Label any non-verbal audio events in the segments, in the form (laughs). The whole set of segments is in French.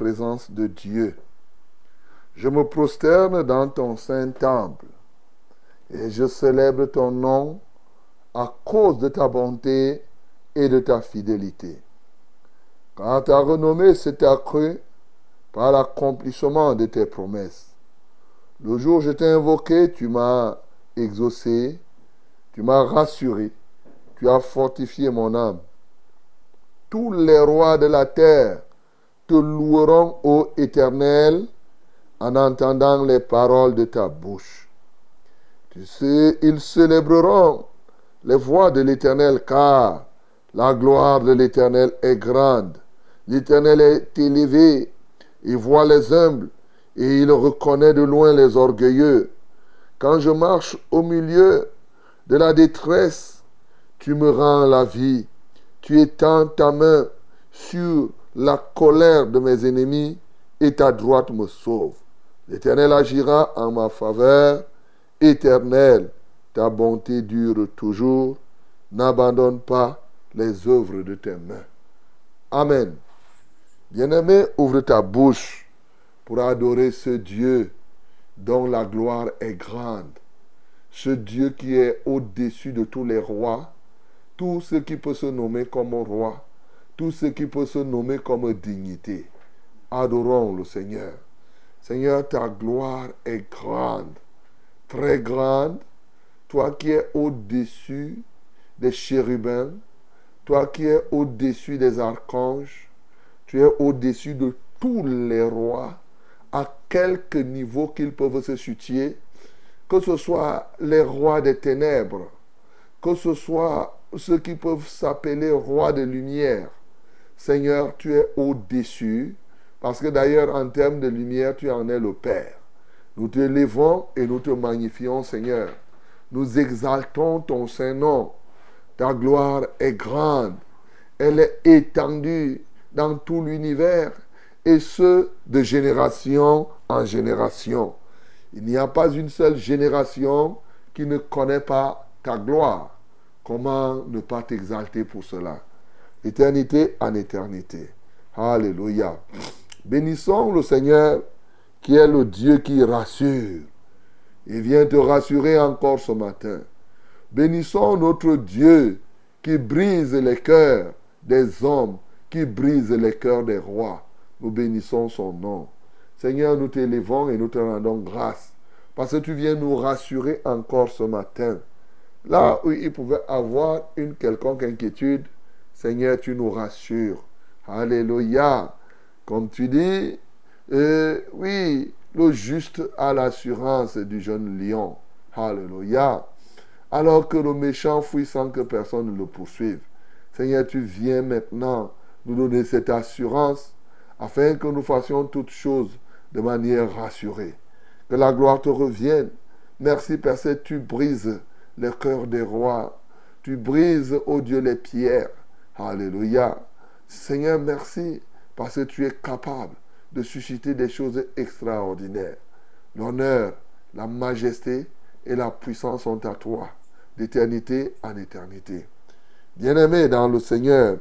Présence de Dieu. Je me prosterne dans ton saint temple et je célèbre ton nom à cause de ta bonté et de ta fidélité. Quand ta renommée s'est accrue par l'accomplissement de tes promesses, le jour où je t'ai invoqué, tu m'as exaucé, tu m'as rassuré tu as fortifié mon âme. Tous les rois de la terre te loueront, ô Éternel, en entendant les paroles de ta bouche. Tu sais, ils célébreront les voix de l'Éternel, car la gloire de l'Éternel est grande. L'Éternel est élevé, il voit les humbles, et il reconnaît de loin les orgueilleux. Quand je marche au milieu de la détresse, tu me rends la vie. Tu étends ta main sur la colère de mes ennemis et ta droite me sauve. L'Éternel agira en ma faveur. Éternel, ta bonté dure toujours. N'abandonne pas les œuvres de tes mains. Amen. Bien-aimé, ouvre ta bouche pour adorer ce Dieu dont la gloire est grande. Ce Dieu qui est au-dessus de tous les rois, tout ce qui peut se nommer comme roi, tout ce qui peut se nommer comme dignité. Adorons le Seigneur. Seigneur, ta gloire est grande, très grande. Toi qui es au-dessus des chérubins, toi qui es au-dessus des archanges, tu es au-dessus de tous les rois, à quelque niveau qu'ils peuvent se situer, que ce soit les rois des ténèbres, que ce soit ceux qui peuvent s'appeler roi de lumière. Seigneur, tu es au-dessus, parce que d'ailleurs, en termes de lumière, tu en es le Père. Nous te levons et nous te magnifions, Seigneur. Nous exaltons ton Saint-Nom. Ta gloire est grande. Elle est étendue dans tout l'univers, et ce, de génération en génération. Il n'y a pas une seule génération qui ne connaît pas ta gloire. Comment ne pas t'exalter pour cela? Éternité en éternité. Alléluia. Bénissons le Seigneur qui est le Dieu qui rassure. Il vient te rassurer encore ce matin. Bénissons notre Dieu qui brise les cœurs des hommes, qui brise les cœurs des rois. Nous bénissons son nom. Seigneur, nous t'élévons et nous te rendons grâce parce que tu viens nous rassurer encore ce matin. Là où il pouvait avoir une quelconque inquiétude, Seigneur, tu nous rassures. Alléluia. Comme tu dis, euh, oui, le juste a l'assurance du jeune lion. Alléluia. Alors que le méchant fuit sans que personne ne le poursuive. Seigneur, tu viens maintenant nous donner cette assurance afin que nous fassions toutes choses de manière rassurée. Que la gloire te revienne. Merci, Père, tu brises le cœur des rois. Tu brises, ô Dieu, les pierres. Alléluia. Seigneur, merci parce que tu es capable de susciter des choses extraordinaires. L'honneur, la majesté et la puissance sont à toi, d'éternité en éternité. Bien-aimé dans le Seigneur,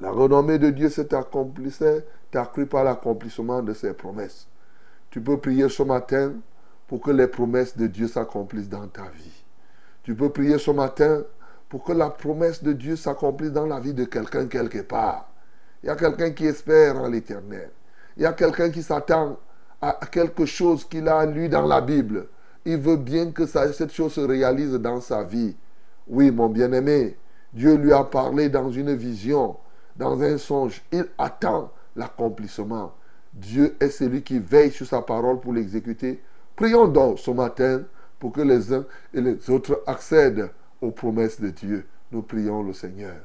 la renommée de Dieu s'est accrue par l'accomplissement de ses promesses. Tu peux prier ce matin pour que les promesses de Dieu s'accomplissent dans ta vie. Tu peux prier ce matin pour que la promesse de Dieu s'accomplisse dans la vie de quelqu'un quelque part. Il y a quelqu'un qui espère en l'éternel. Il y a quelqu'un qui s'attend à quelque chose qu'il a lu dans la Bible. Il veut bien que cette chose se réalise dans sa vie. Oui, mon bien-aimé, Dieu lui a parlé dans une vision, dans un songe. Il attend l'accomplissement. Dieu est celui qui veille sur sa parole pour l'exécuter. Prions donc ce matin pour que les uns et les autres accèdent aux promesses de Dieu. Nous prions le Seigneur.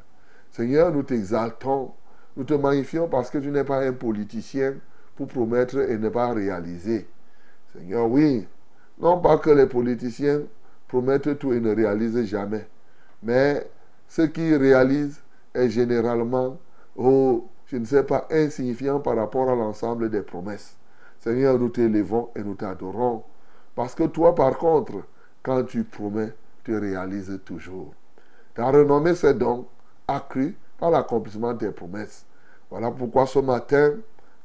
Seigneur, nous t'exaltons, nous te magnifions parce que tu n'es pas un politicien pour promettre et ne pas réaliser. Seigneur, oui, non pas que les politiciens promettent tout et ne réalisent jamais, mais ce qu'ils réalisent est généralement, oh, je ne sais pas, insignifiant par rapport à l'ensemble des promesses. Seigneur, nous t'élevons et nous t'adorons. Parce que toi, par contre, quand tu promets, tu réalises toujours. Ta renommée s'est donc accrue par l'accomplissement des promesses. Voilà pourquoi ce matin,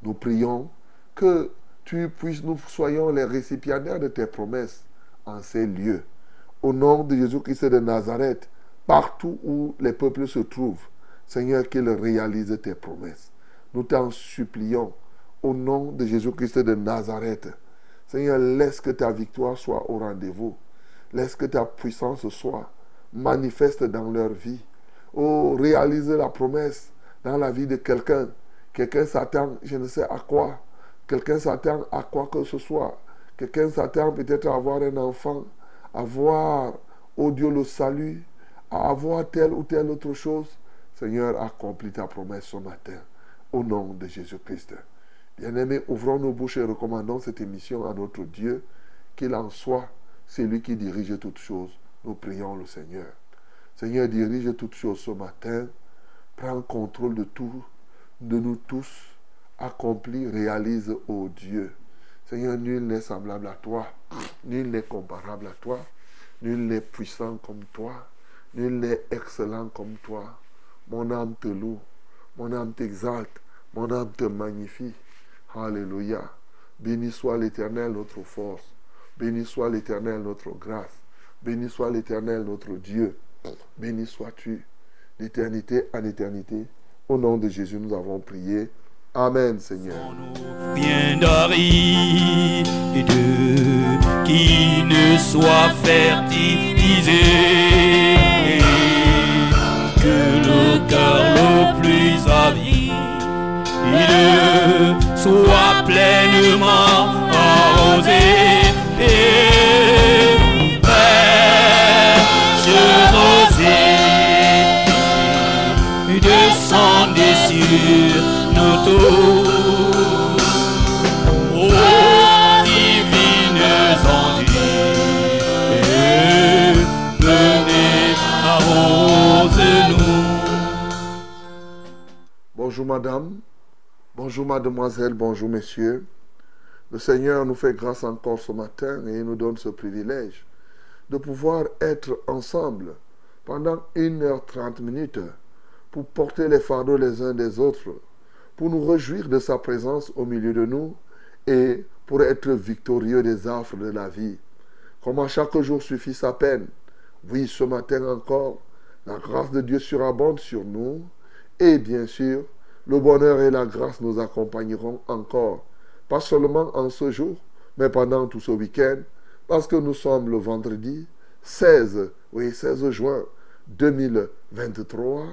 nous prions que tu puisses, nous soyons les récipiendaires de tes promesses en ces lieux. Au nom de Jésus-Christ de Nazareth, partout où les peuples se trouvent, Seigneur, qu'ils réalisent tes promesses. Nous t'en supplions au nom de Jésus-Christ de Nazareth. Seigneur, laisse que ta victoire soit au rendez-vous. Laisse que ta puissance soit manifeste dans leur vie. Oh, réalise la promesse dans la vie de quelqu'un. Quelqu'un s'attend, je ne sais à quoi. Quelqu'un s'attend à quoi que ce soit. Quelqu'un s'attend peut-être à avoir un enfant, à voir, oh Dieu, le salut, à avoir telle ou telle autre chose. Seigneur, accomplis ta promesse ce matin. Au nom de Jésus-Christ. Bien-aimés, ouvrons nos bouches et recommandons cette émission à notre Dieu, qu'il en soit celui qui dirige toutes choses. Nous prions le Seigneur. Seigneur, dirige toutes choses ce matin. Prends contrôle de tout, de nous tous. Accomplis, réalise, ô Dieu. Seigneur, nul n'est semblable à toi. Nul n'est comparable à toi. Nul n'est puissant comme toi. Nul n'est excellent comme toi. Mon âme te loue. Mon âme t'exalte. Mon âme te magnifie. Alléluia. Béni soit l'Éternel, notre force. Béni soit l'Éternel, notre grâce. Béni soit l'Éternel, notre Dieu. Béni sois-tu d'éternité en éternité. Au nom de Jésus, nous avons prié. Amen, Seigneur. Bien de qui ne soit fertilisé, que le cœur le plus avide soit pleinement arrosé. Sur venez arrose-nous. Bonjour madame, bonjour mademoiselle, bonjour messieurs. Le Seigneur nous fait grâce encore ce matin et il nous donne ce privilège de pouvoir être ensemble pendant 1h30 minutes pour porter les fardeaux les uns des autres, pour nous réjouir de sa présence au milieu de nous et pour être victorieux des affres de la vie. Comme à chaque jour suffit sa peine. Oui, ce matin encore, la grâce de Dieu surabonde sur nous. Et bien sûr, le bonheur et la grâce nous accompagneront encore. Pas seulement en ce jour, mais pendant tout ce week-end. Parce que nous sommes le vendredi 16, oui, 16 juin 2023.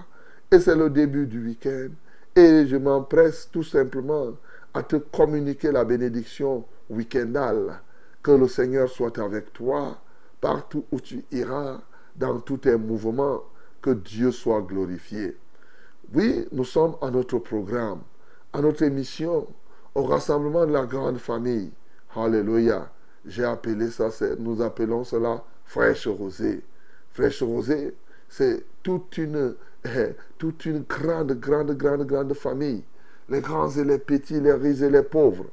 C'est le début du week-end. Et je m'empresse tout simplement à te communiquer la bénédiction week-endale. Que le Seigneur soit avec toi partout où tu iras, dans tous tes mouvements. Que Dieu soit glorifié. Oui, nous sommes à notre programme, à notre émission, au rassemblement de la grande famille. Alléluia. J'ai appelé ça, nous appelons cela fraîche rosée. Fraîche rosée, c'est toute une, (laughs) toute une grande, grande, grande, grande famille. Les grands et les petits, les riches et les pauvres.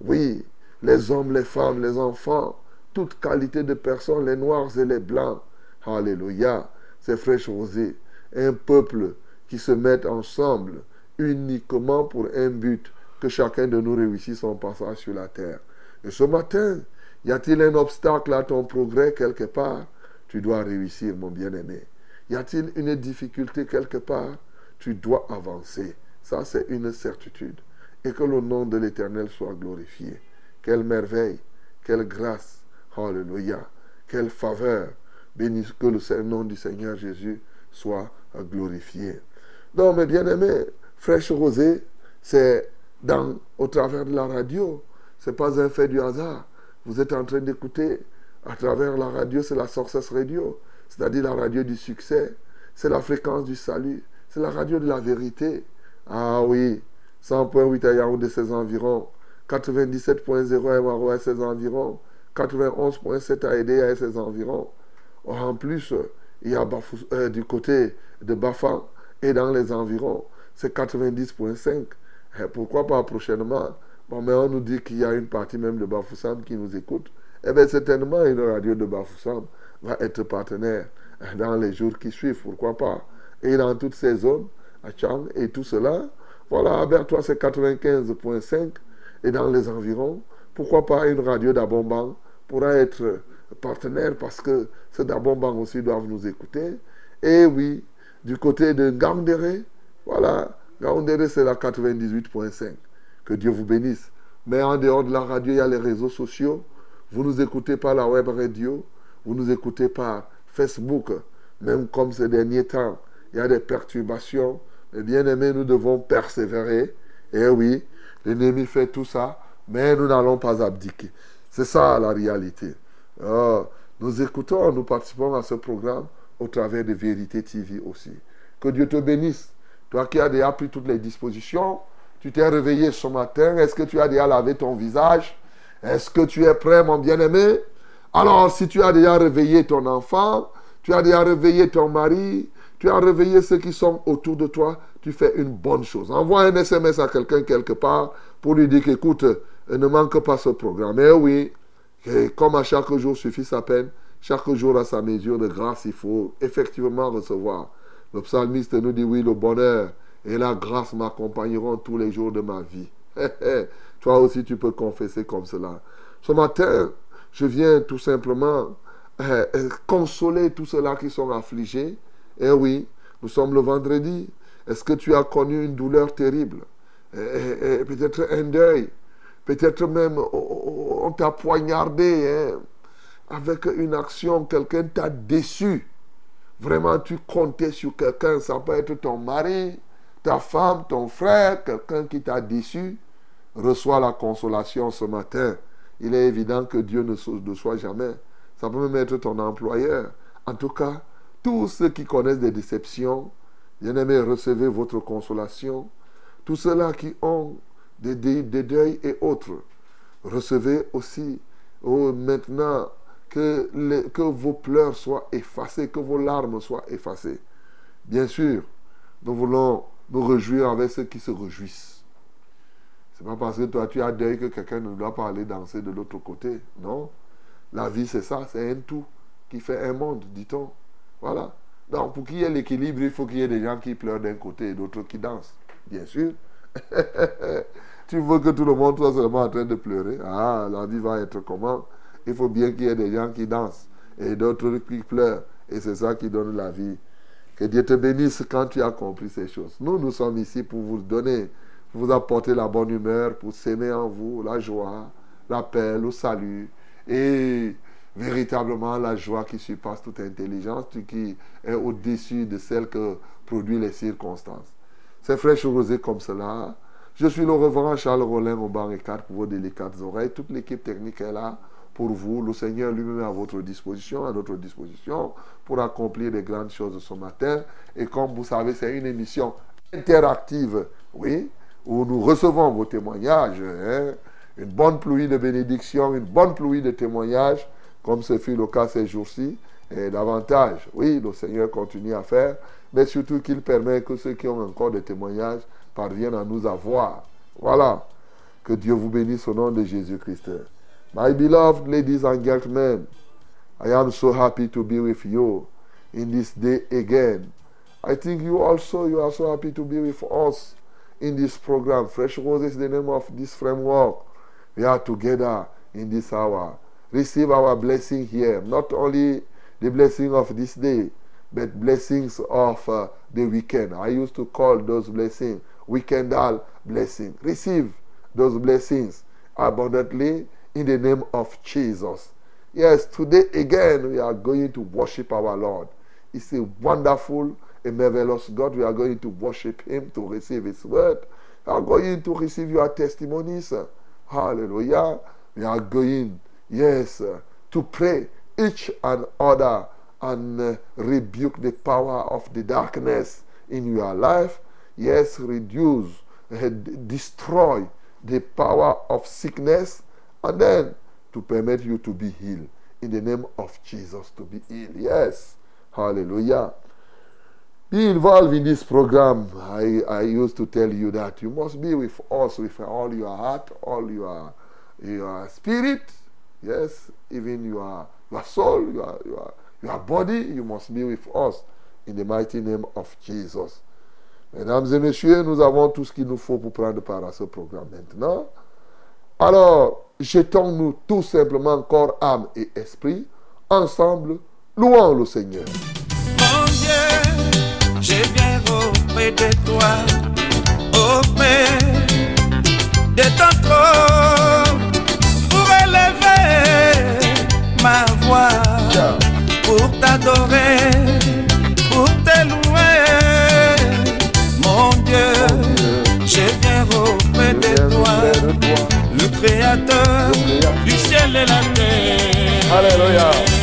Oui, les hommes, les femmes, les enfants, toute qualité de personnes, les noirs et les blancs. Alléluia. C'est fraîche rosée. Un peuple qui se met ensemble uniquement pour un but, que chacun de nous réussisse son passage sur la terre. Et ce matin, y a-t-il un obstacle à ton progrès quelque part? Tu dois réussir, mon bien-aimé. Y a-t-il une difficulté quelque part? Tu dois avancer. Ça, c'est une certitude. Et que le nom de l'Éternel soit glorifié. Quelle merveille, quelle grâce. Alléluia. Quelle faveur. Béni que le nom du Seigneur Jésus soit glorifié. Donc, mes bien-aimés, Fraîche Rosée, c'est dans, au travers de la radio. Ce n'est pas un fait du hasard. Vous êtes en train d'écouter à travers la radio, c'est la Success Radio c'est-à-dire la radio du succès, c'est la fréquence du salut, c'est la radio de la vérité. Ah oui, 100.8 à Yaoundé, ses environs, 97.0 à Maro ses environs, 91.7 à Edea et ses environs. En plus, il y a euh, du côté de Bafan et dans les environs, c'est 90.5. Pourquoi pas prochainement? Bon, mais on nous dit qu'il y a une partie même de Bafoussam qui nous écoute. Eh bien, certainement, une radio de Bafoussam va être partenaire dans les jours qui suivent, pourquoi pas. Et dans toutes ces zones, à Chang et tout cela, voilà, toi c'est 95.5 et dans les environs, pourquoi pas une radio d'Abomban pourra être partenaire parce que ceux d'Abomban aussi doivent nous écouter. Et oui, du côté de Gandere, voilà, Gandere c'est la 98.5. Que Dieu vous bénisse. Mais en dehors de la radio, il y a les réseaux sociaux. Vous nous écoutez par la web radio, vous nous écoutez par Facebook, même comme ces derniers temps, il y a des perturbations. Mais bien aimés, nous devons persévérer. Et oui, l'ennemi fait tout ça, mais nous n'allons pas abdiquer. C'est ça la réalité. Ah, nous écoutons, nous participons à ce programme au travers de Vérité TV aussi. Que Dieu te bénisse. Toi qui as déjà pris toutes les dispositions, tu t'es réveillé ce matin, est-ce que tu as déjà lavé ton visage? Est-ce que tu es prêt, mon bien-aimé? Alors, si tu as déjà réveillé ton enfant, tu as déjà réveillé ton mari, tu as réveillé ceux qui sont autour de toi, tu fais une bonne chose. Envoie un SMS à quelqu'un quelque part pour lui dire qu'écoute, euh, ne manque pas ce programme. Et oui, comme à chaque jour suffit sa peine, chaque jour a sa mesure de grâce, il faut effectivement recevoir. Le psalmiste nous dit oui, le bonheur et la grâce m'accompagneront tous les jours de ma vie. (laughs) Toi aussi, tu peux confesser comme cela. Ce matin, je viens tout simplement euh, euh, consoler tous ceux-là qui sont affligés. Eh oui, nous sommes le vendredi. Est-ce que tu as connu une douleur terrible? Eh, eh, Peut-être un deuil. Peut-être même oh, oh, oh, on t'a poignardé hein, avec une action. Quelqu'un t'a déçu. Vraiment, tu comptais sur quelqu'un. Ça peut être ton mari, ta femme, ton frère, quelqu'un qui t'a déçu. Reçois la consolation ce matin il est évident que Dieu ne soit jamais. Ça peut même être ton employeur. En tout cas, tous ceux qui connaissent des déceptions, bien-aimés, recevez votre consolation. Tous ceux-là qui ont des, deuils et autres, recevez aussi oh, maintenant que, que vos pleurs soient effacés, que vos larmes soient effacées. Bien sûr, nous voulons nous réjouir avec ceux qui se réjouissent. C'est pas parce que toi tu as deuil que quelqu'un ne doit pas aller danser de l'autre côté. Non. La vie, c'est ça, c'est un tout qui fait un monde, dit-on. Voilà. Donc, pour qu'il y ait l'équilibre, il faut qu'il y ait des gens qui pleurent d'un côté et d'autres qui dansent. Bien sûr. (laughs) tu veux que tout le monde soit seulement en train de pleurer? Ah, la vie va être comment? Il faut bien qu'il y ait des gens qui dansent et d'autres qui pleurent. Et c'est ça qui donne la vie. Que Dieu te bénisse quand tu as compris ces choses. Nous, nous sommes ici pour vous donner, vous apporter la bonne humeur, pour s'aimer en vous la joie, la paix, le salut et véritablement la joie qui surpasse toute intelligence, qui est au-dessus de celle que produisent les circonstances. C'est fraîche rosé comme cela. Je suis le reverend Charles Rollin au banc et 4 pour vos délicates oreilles. Toute l'équipe technique est là pour vous. Le Seigneur lui-même est à votre disposition, à notre disposition, pour accomplir les grandes choses ce matin. Et comme vous savez, c'est une émission interactive, oui, où nous recevons vos témoignages. Hein. Une bonne pluie de bénédictions, une bonne pluie de témoignages, comme ce fut le cas ces jours-ci. Et davantage, oui, le Seigneur continue à faire, mais surtout qu'il permet que ceux qui ont encore des témoignages parviennent à nous avoir. Voilà. Que Dieu vous bénisse au nom de Jésus-Christ. My beloved ladies and gentlemen, I am so happy to be with you in this day again. I think you also you are so happy to be with us in this program. Fresh Roses is the name of this framework. We are together in this hour. Receive our blessing here, not only the blessing of this day, but blessings of uh, the weekend. I used to call those blessings weekendal blessing. Receive those blessings abundantly in the name of Jesus. Yes, today again we are going to worship our Lord. It's a wonderful, a marvelous God. We are going to worship Him to receive His word. We are going to receive your testimonies. Hallelujah. We are going, yes, to pray each and other and uh, rebuke the power of the darkness in your life. Yes, reduce, uh, destroy the power of sickness, and then to permit you to be healed. In the name of Jesus, to be healed. Yes. Hallelujah. Be involved in this program. I, I used to tell you that you must be with us with all your heart, all your, your spirit, yes, even your, your soul, your, your, your body. You must be with us in the mighty name of Jesus. Mesdames et messieurs, nous avons tout ce qu'il nous faut pour prendre part à ce programme maintenant. Alors, jetons-nous tout simplement corps, âme et esprit, ensemble, louons le Seigneur. Mon Dieu, je viens auprès de toi, auprès de ton trône, pour élever ma voix, pour t'adorer, pour te louer. Mon Dieu, je viens auprès de toi, le Créateur du ciel et la terre. Alléluia.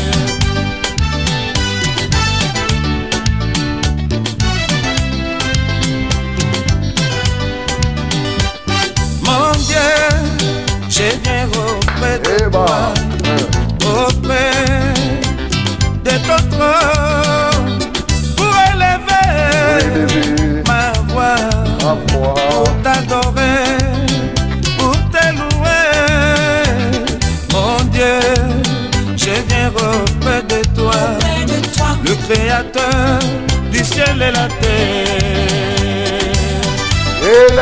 De toi, ben, auprès de ton trône, pour élever ma voix, ma pour t'adorer, pour te louer. Mon Dieu, je viens auprès de toi, le Créateur du ciel et la terre.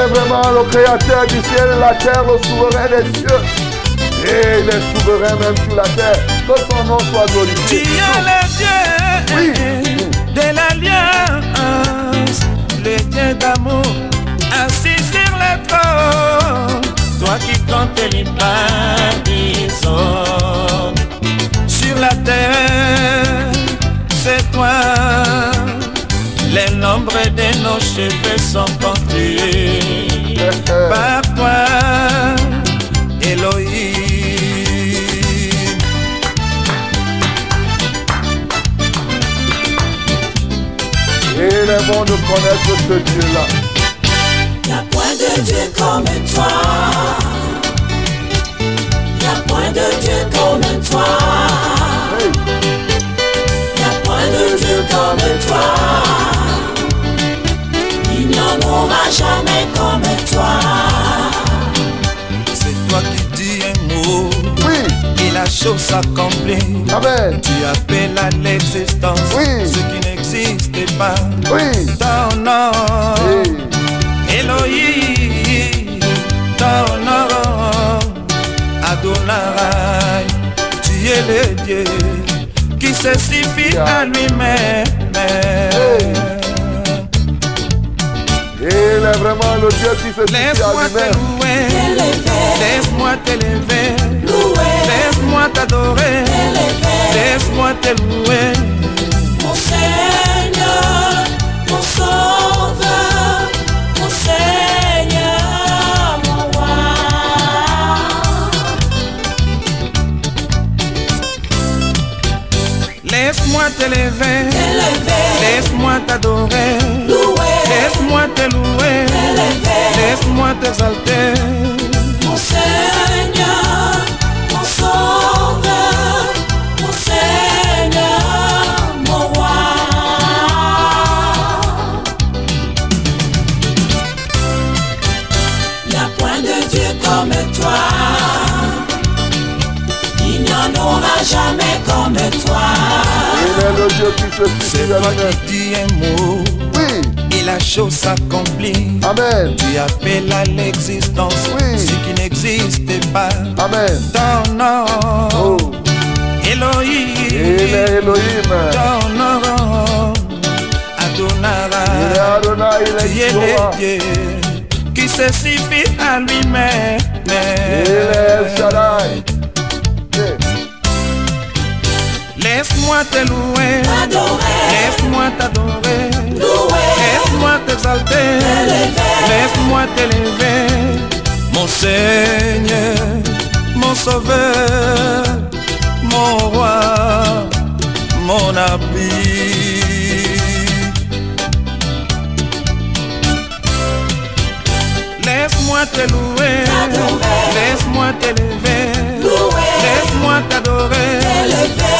Vraiment le créateur du ciel et la terre, le souverain des cieux. Et il est souverain même sur la terre. Que son nom soit Tu glorifié. es le Dieu Oui. de l'alliance, le Dieu d'amour, assis sur le trône. Toi qui comptes les hommes sur la terre, c'est toi. Les nombres de nos cheveux sont comptés par toi, Elohim. Et il est bon de connaître ce Dieu-là. Y'a point de Dieu comme toi. Y'a point de Dieu comme toi. Hey. Y'a point de Dieu comme toi. Il n'y en aura jamais comme toi. C'est toi qui dis un mot chose s'accomplit. Amen. Tu appelles à l'existence Oui. ce qui n'existe pas. Oui. Ton nom. Elohim, ton nom, Adonai, tu es le Dieu qui se suffit à lui-même. Il est vraiment le Dieu qui se suffit Laisse-moi te lui-même. louer, laisse-moi t'élever, loué, Laisse-moi t'adorer, laisse-moi te louer Mon Seigneur, mon Sauveur, mon Seigneur, mon Roi. Laisse-moi t'élever, laisse-moi t'adorer. Laisse-moi te louer, laisse-moi t'exalter. Mon Seigneur jamais comme toi. Il est le Dieu qui se C'est toi qui dis un mot Oui, et la chose s'accomplit. Amen. Tu appelles à l'existence Oui. ce qui n'existe pas. Amen. Ton nom, Oh, Elohim, il est Elohim. ton nom, Il est Adonara. Adonai, il est es Jéhovah. le Dieu qui se suffit à lui-même. Il est Shaddai. Laisse-moi te louer, laisse-moi t'adorer, laisse-moi t'exalter, laisse-moi t'élever. Mon Seigneur, mon Sauveur, mon Roi, mon abri. Laisse-moi te louer, laisse-moi t'élever, t'adorer.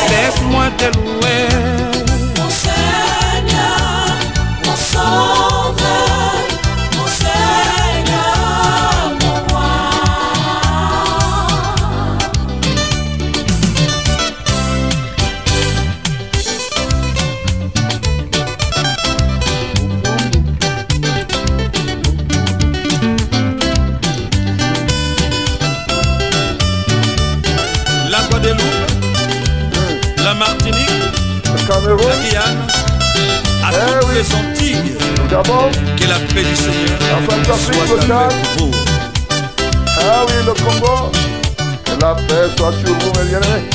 Laisse-moi te louer. Les Antilles, que la paix du Seigneur soit le Tchad. avec vous. ah oui, le Congo. Que la paix soit sur vous, mes bien-aimés.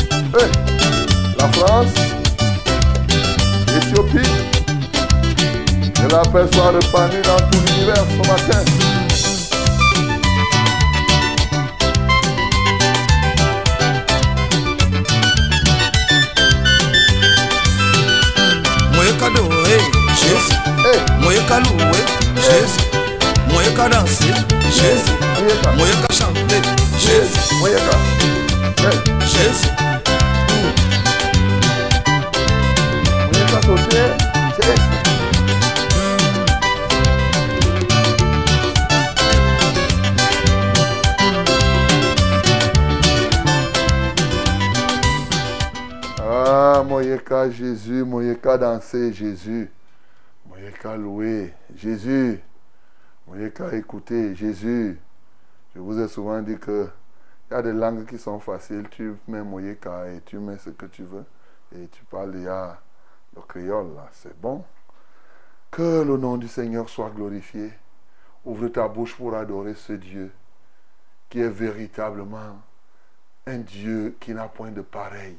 La France, l'Éthiopie. Que la paix soit répandue dans tout l'univers ce matin. Eh, Moyeka louer Jésus, Moyeka danser Jésus, Moyeka, Moyeka chanter Jésus, Moyeka. Eh, Jésus. Moyeka sauter. C'est Ah, Moyeka Jésus, Moyeka danser Jésus, Moyeka louer Jésus, Moyeka écouter Jésus. Je vous ai souvent dit que il y a des langues qui sont faciles. Tu mets Moyeka et tu mets ce que tu veux et tu parles déjà le créole là, c'est bon. Que le nom du Seigneur soit glorifié. Ouvre ta bouche pour adorer ce Dieu qui est véritablement un Dieu qui n'a point de pareil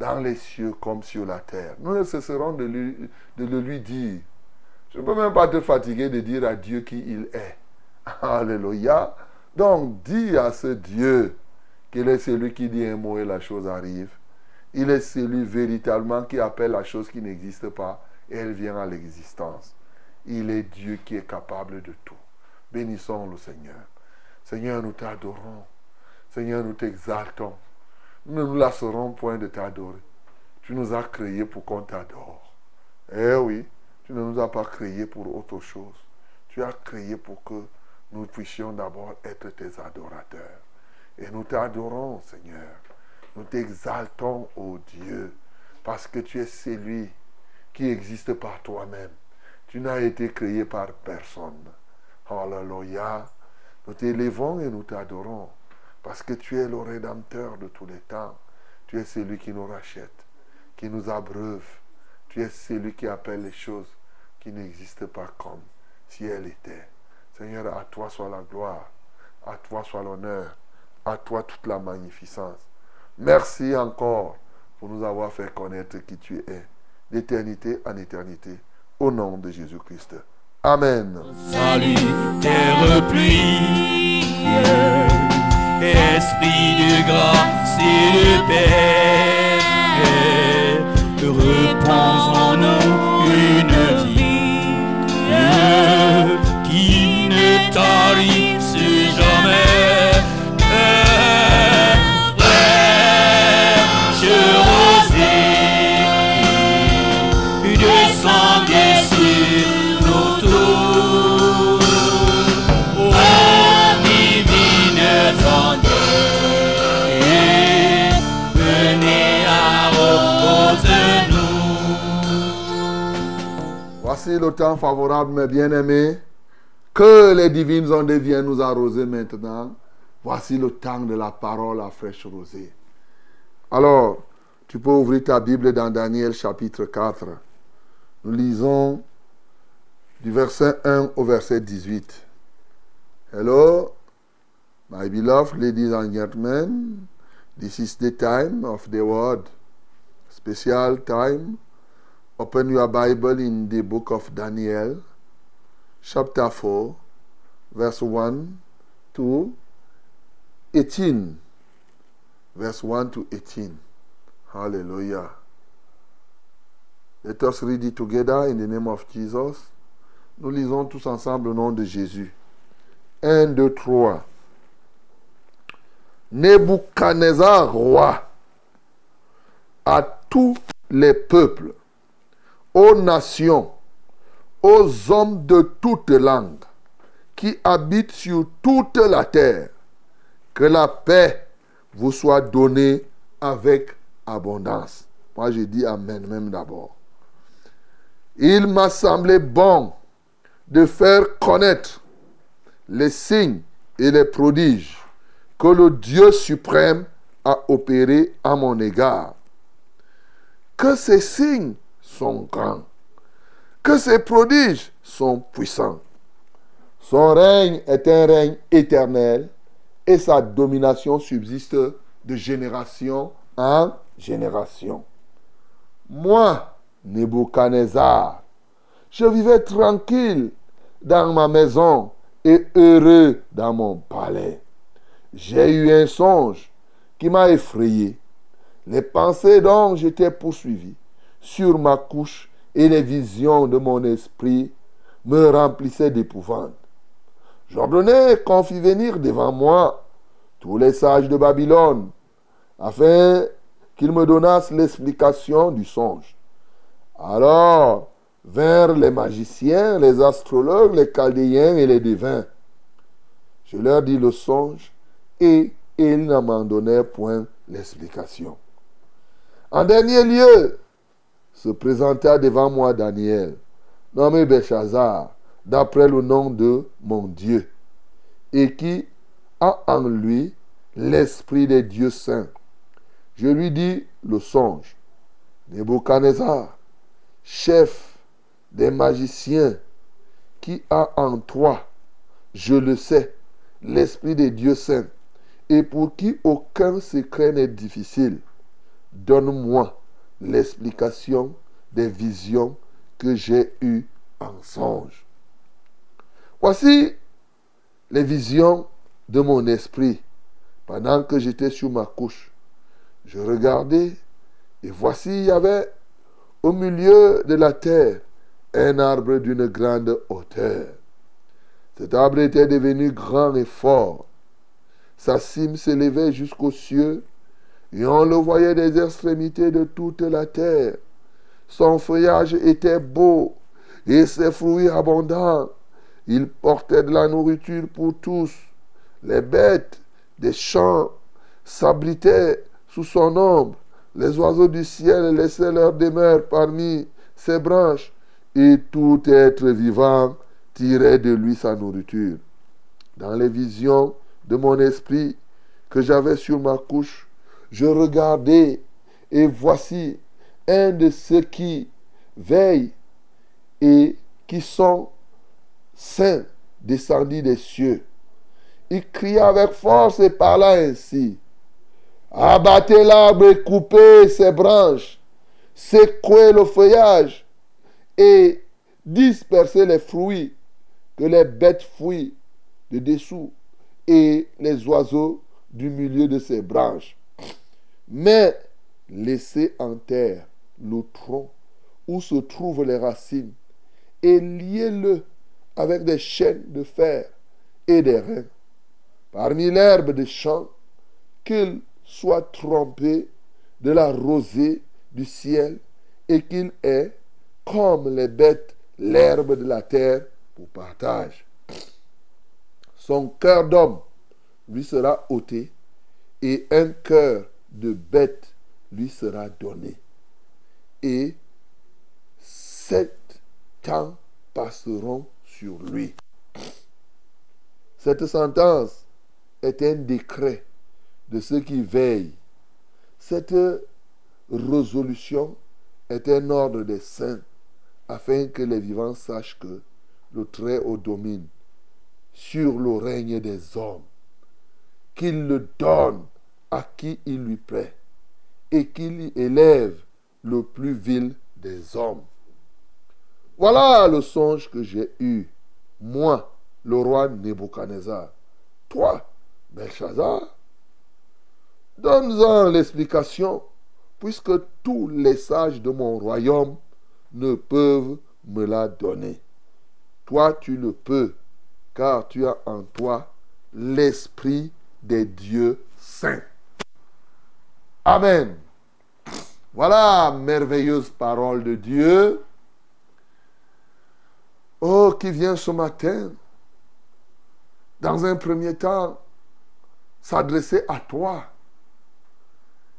dans les cieux comme sur la terre. Nous ne cesserons de, lui, de le lui dire. Je ne peux même pas te fatiguer de dire à Dieu qui il est. (laughs) Alléluia. Donc dis à ce Dieu qu'il est celui qui dit un mot et la chose arrive. Il est celui véritablement qui appelle la chose qui n'existe pas et elle vient à l'existence. Il est Dieu qui est capable de tout. Bénissons le Seigneur. Seigneur, nous t'adorons. Seigneur, nous t'exaltons. Nous ne nous lasserons point de t'adorer. Tu nous as créés pour qu'on t'adore. Eh oui, tu ne nous as pas créés pour autre chose. Tu as créé pour que nous puissions d'abord être tes adorateurs. Et nous t'adorons, Seigneur. Nous t'exaltons, ô Dieu, parce que tu es celui qui existe par toi-même. Tu n'as été créé par personne. Alléluia. Nous t'élevons et nous t'adorons parce que tu es le rédempteur de tous les temps. Tu es celui qui nous rachète. qui nous abreuve. Tu es celui qui appelle les choses qui n'existent pas comme si elles étaient. Seigneur, à toi soit la gloire, à toi soit l'honneur, à toi toute la magnificence. Merci encore pour nous avoir fait connaître qui tu es, d'éternité en éternité, au nom de Jésus-Christ. Amen. Salut, terre pluie, esprit de grâce et de paix, repose en nous Voici le temps favorable, mes bien-aimés. Que les divines ondes viennent nous arroser maintenant. Voici le temps de la parole à fraîche rosée. Alors, tu peux ouvrir ta Bible dans Daniel chapitre 4. Nous lisons du verset 1 au verset 18. Hello, my beloved ladies and gentlemen. This is the time of the word. Special time. Open your Bible in the book of Daniel, chapter 4, verse 1 to 18. Verse 1 to 18. Hallelujah. Let us read it together in the name of Jesus. Nous lisons tous ensemble au nom de Jésus. 1, 2, 3. Nebuchadnezzar, roi, à tous les peuples, aux nations, aux hommes de toutes langues qui habitent sur toute la terre, que la paix vous soit donnée avec abondance. Moi, j'ai dit Amen même d'abord. Il m'a semblé bon de faire connaître les signes et les prodiges que le Dieu suprême a opérés à mon égard. Que ces signes sont grands, que ces prodiges sont puissants. Son règne est un règne éternel et sa domination subsiste de génération en génération. Moi, Nebuchadnezzar, je vivais tranquille dans ma maison et heureux dans mon palais. J'ai eu un songe qui m'a effrayé. Les pensées dont j'étais poursuivi sur ma couche et les visions de mon esprit me remplissaient d'épouvante. J'ordonnais qu'on fît venir devant moi tous les sages de Babylone, afin qu'ils me donnassent l'explication du songe. Alors vinrent les magiciens, les astrologues, les chaldéens et les devins. Je leur dis le songe et ils ne m'en point l'explication. En dernier lieu, se présenta devant moi Daniel, nommé Belshazzar, d'après le nom de mon Dieu, et qui a en lui l'esprit des dieux saints. Je lui dis le songe. Nebuchadnezzar, chef des magiciens, qui a en toi, je le sais, l'esprit des dieux saints, et pour qui aucun secret n'est difficile, donne-moi l'explication des visions que j'ai eues en songe. Voici les visions de mon esprit pendant que j'étais sur ma couche. Je regardais et voici il y avait au milieu de la terre un arbre d'une grande hauteur. Cet arbre était devenu grand et fort. Sa cime s'élevait jusqu'aux cieux et on le voyait des extrémités de toute la terre. Son feuillage était beau et ses fruits abondants. Il portait de la nourriture pour tous. Les bêtes des champs s'abritaient sous son ombre. Les oiseaux du ciel laissaient leur demeure parmi ses branches. Et tout être vivant tirait de lui sa nourriture. Dans les visions de mon esprit que j'avais sur ma couche, je regardais et voici un de ceux qui veillent et qui sont saints descendit des cieux. Il cria avec force et parla ainsi. Abattez l'arbre et coupez ses branches, secouez le feuillage et dispersez les fruits, que les bêtes fuient de dessous et les oiseaux du milieu de ses branches. Mais laissez en terre le tronc où se trouvent les racines et liez-le avec des chaînes de fer et des reins. Parmi l'herbe des champs, qu'il soit trempé de la rosée du ciel et qu'il ait, comme les bêtes, l'herbe de la terre pour partage. Son cœur d'homme lui sera ôté et un cœur de bête lui sera donné. Et sept temps passeront sur lui. Cette sentence est un décret de ceux qui veillent. Cette résolution est un ordre des saints afin que les vivants sachent que le Très-Haut domine sur le règne des hommes, qu'il le donne à qui il lui plaît et qu'il élève le plus vil des hommes. Voilà le songe que j'ai eu, moi, le roi Nebuchadnezzar. Toi, Belshazzar, donne-en l'explication, puisque tous les sages de mon royaume ne peuvent me la donner. Toi, tu le peux, car tu as en toi l'esprit des dieux saints. Amen. Voilà, merveilleuse parole de Dieu. Oh, qui vient ce matin, dans un premier temps, s'adresser à toi.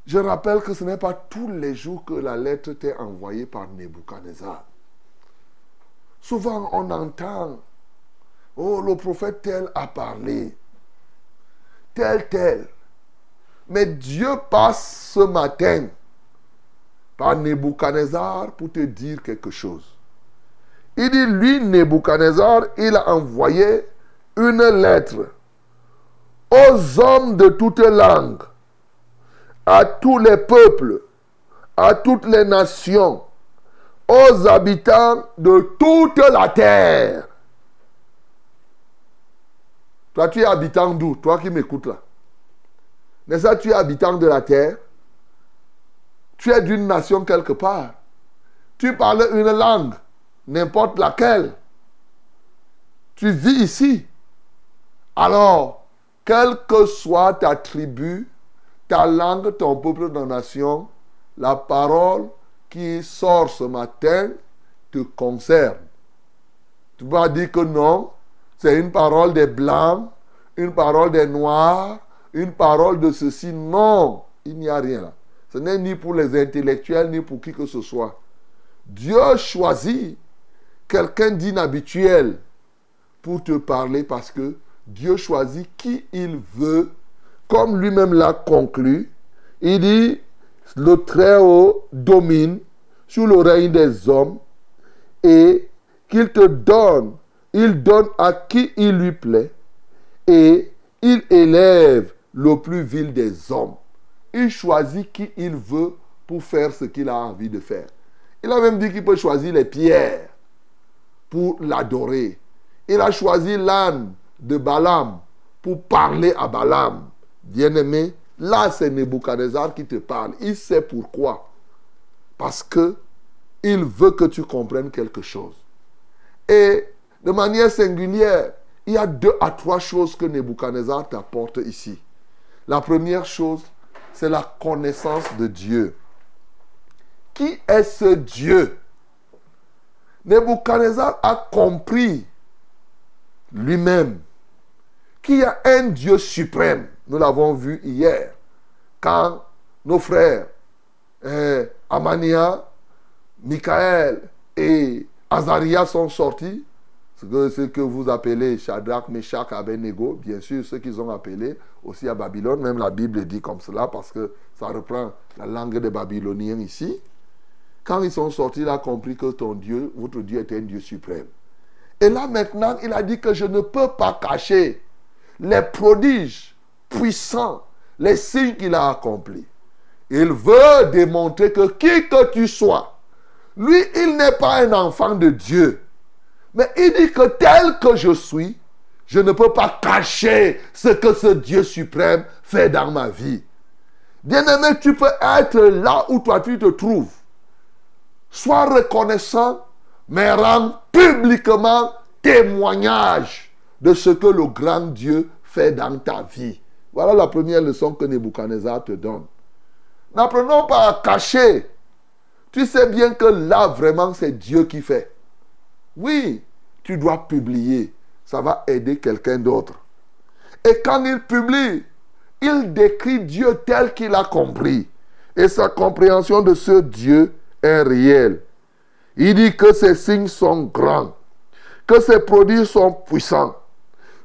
Je rappelle que ce n'est pas tous les jours que la lettre t'est envoyée par Nebuchadnezzar. Souvent, on entend, oh, le prophète tel a parlé, tel, tel. Mais Dieu passe ce matin par Nebuchadnezzar pour te dire quelque chose. Il dit, lui, Nebuchadnezzar, il a envoyé une lettre aux hommes de toutes langues, à tous les peuples, à toutes les nations, aux habitants de toute la terre. Toi, tu es habitant d'où? Toi qui m'écoutes là. N'est-ce tu es habitant de la terre Tu es d'une nation quelque part. Tu parles une langue, n'importe laquelle. Tu vis ici. Alors, quelle que soit ta tribu, ta langue, ton peuple, ta nation, la parole qui sort ce matin te concerne. Tu vas dire que non, c'est une parole des blancs, une parole des noirs, une parole de ceci. Non, il n'y a rien là. Ce n'est ni pour les intellectuels, ni pour qui que ce soit. Dieu choisit quelqu'un d'inhabituel pour te parler parce que Dieu choisit qui il veut, comme lui-même l'a conclu. Il dit, le Très-Haut domine sur le règne des hommes et qu'il te donne, il donne à qui il lui plaît et il élève le plus vil des hommes. Il choisit qui il veut pour faire ce qu'il a envie de faire. Il a même dit qu'il peut choisir les pierres pour l'adorer. Il a choisi l'âne de Balaam pour parler à Balaam. Bien-aimé, là c'est Nebuchadnezzar qui te parle. Il sait pourquoi. Parce que il veut que tu comprennes quelque chose. Et de manière singulière, il y a deux à trois choses que Nebuchadnezzar t'apporte ici. La première chose, c'est la connaissance de Dieu. Qui est ce Dieu? Nebuchadnezzar a compris lui-même qu'il y a un Dieu suprême. Nous l'avons vu hier, quand nos frères eh, Amania, Michael et Azaria sont sortis. Ce que, ce que vous appelez Shadrach, Meshach, Abednego, bien sûr, ceux qu'ils ont appelés aussi à Babylone, même la Bible dit comme cela parce que ça reprend la langue des Babyloniens ici. Quand ils sont sortis, il a compris que ton Dieu, votre Dieu était un Dieu suprême. Et là maintenant, il a dit que je ne peux pas cacher les prodiges puissants, les signes qu'il a accomplis. Il veut démontrer que qui que tu sois, lui, il n'est pas un enfant de Dieu. Mais il dit que tel que je suis, je ne peux pas cacher ce que ce Dieu suprême fait dans ma vie. Bien-aimé, tu peux être là où toi tu te trouves. Sois reconnaissant, mais rends publiquement témoignage de ce que le grand Dieu fait dans ta vie. Voilà la première leçon que Nebuchadnezzar te donne. N'apprenons pas à cacher. Tu sais bien que là, vraiment, c'est Dieu qui fait. Oui, tu dois publier. Ça va aider quelqu'un d'autre. Et quand il publie, il décrit Dieu tel qu'il a compris. Et sa compréhension de ce Dieu est réelle. Il dit que ses signes sont grands, que ses produits sont puissants.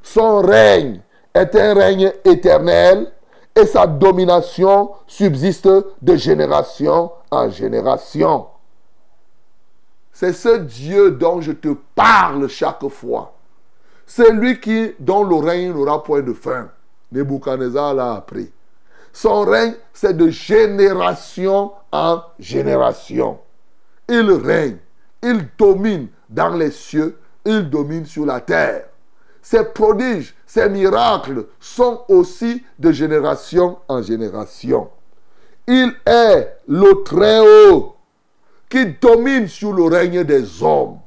Son règne est un règne éternel et sa domination subsiste de génération en génération. C'est ce Dieu dont je te parle chaque fois. C'est lui qui, dont le règne n'aura point de fin. Nebuchadnezzar l'a appris. Son règne, c'est de génération en génération. Il règne, il domine dans les cieux, il domine sur la terre. Ses prodiges, ses miracles sont aussi de génération en génération. Il est le Très-Haut qui domine sur le règne des hommes.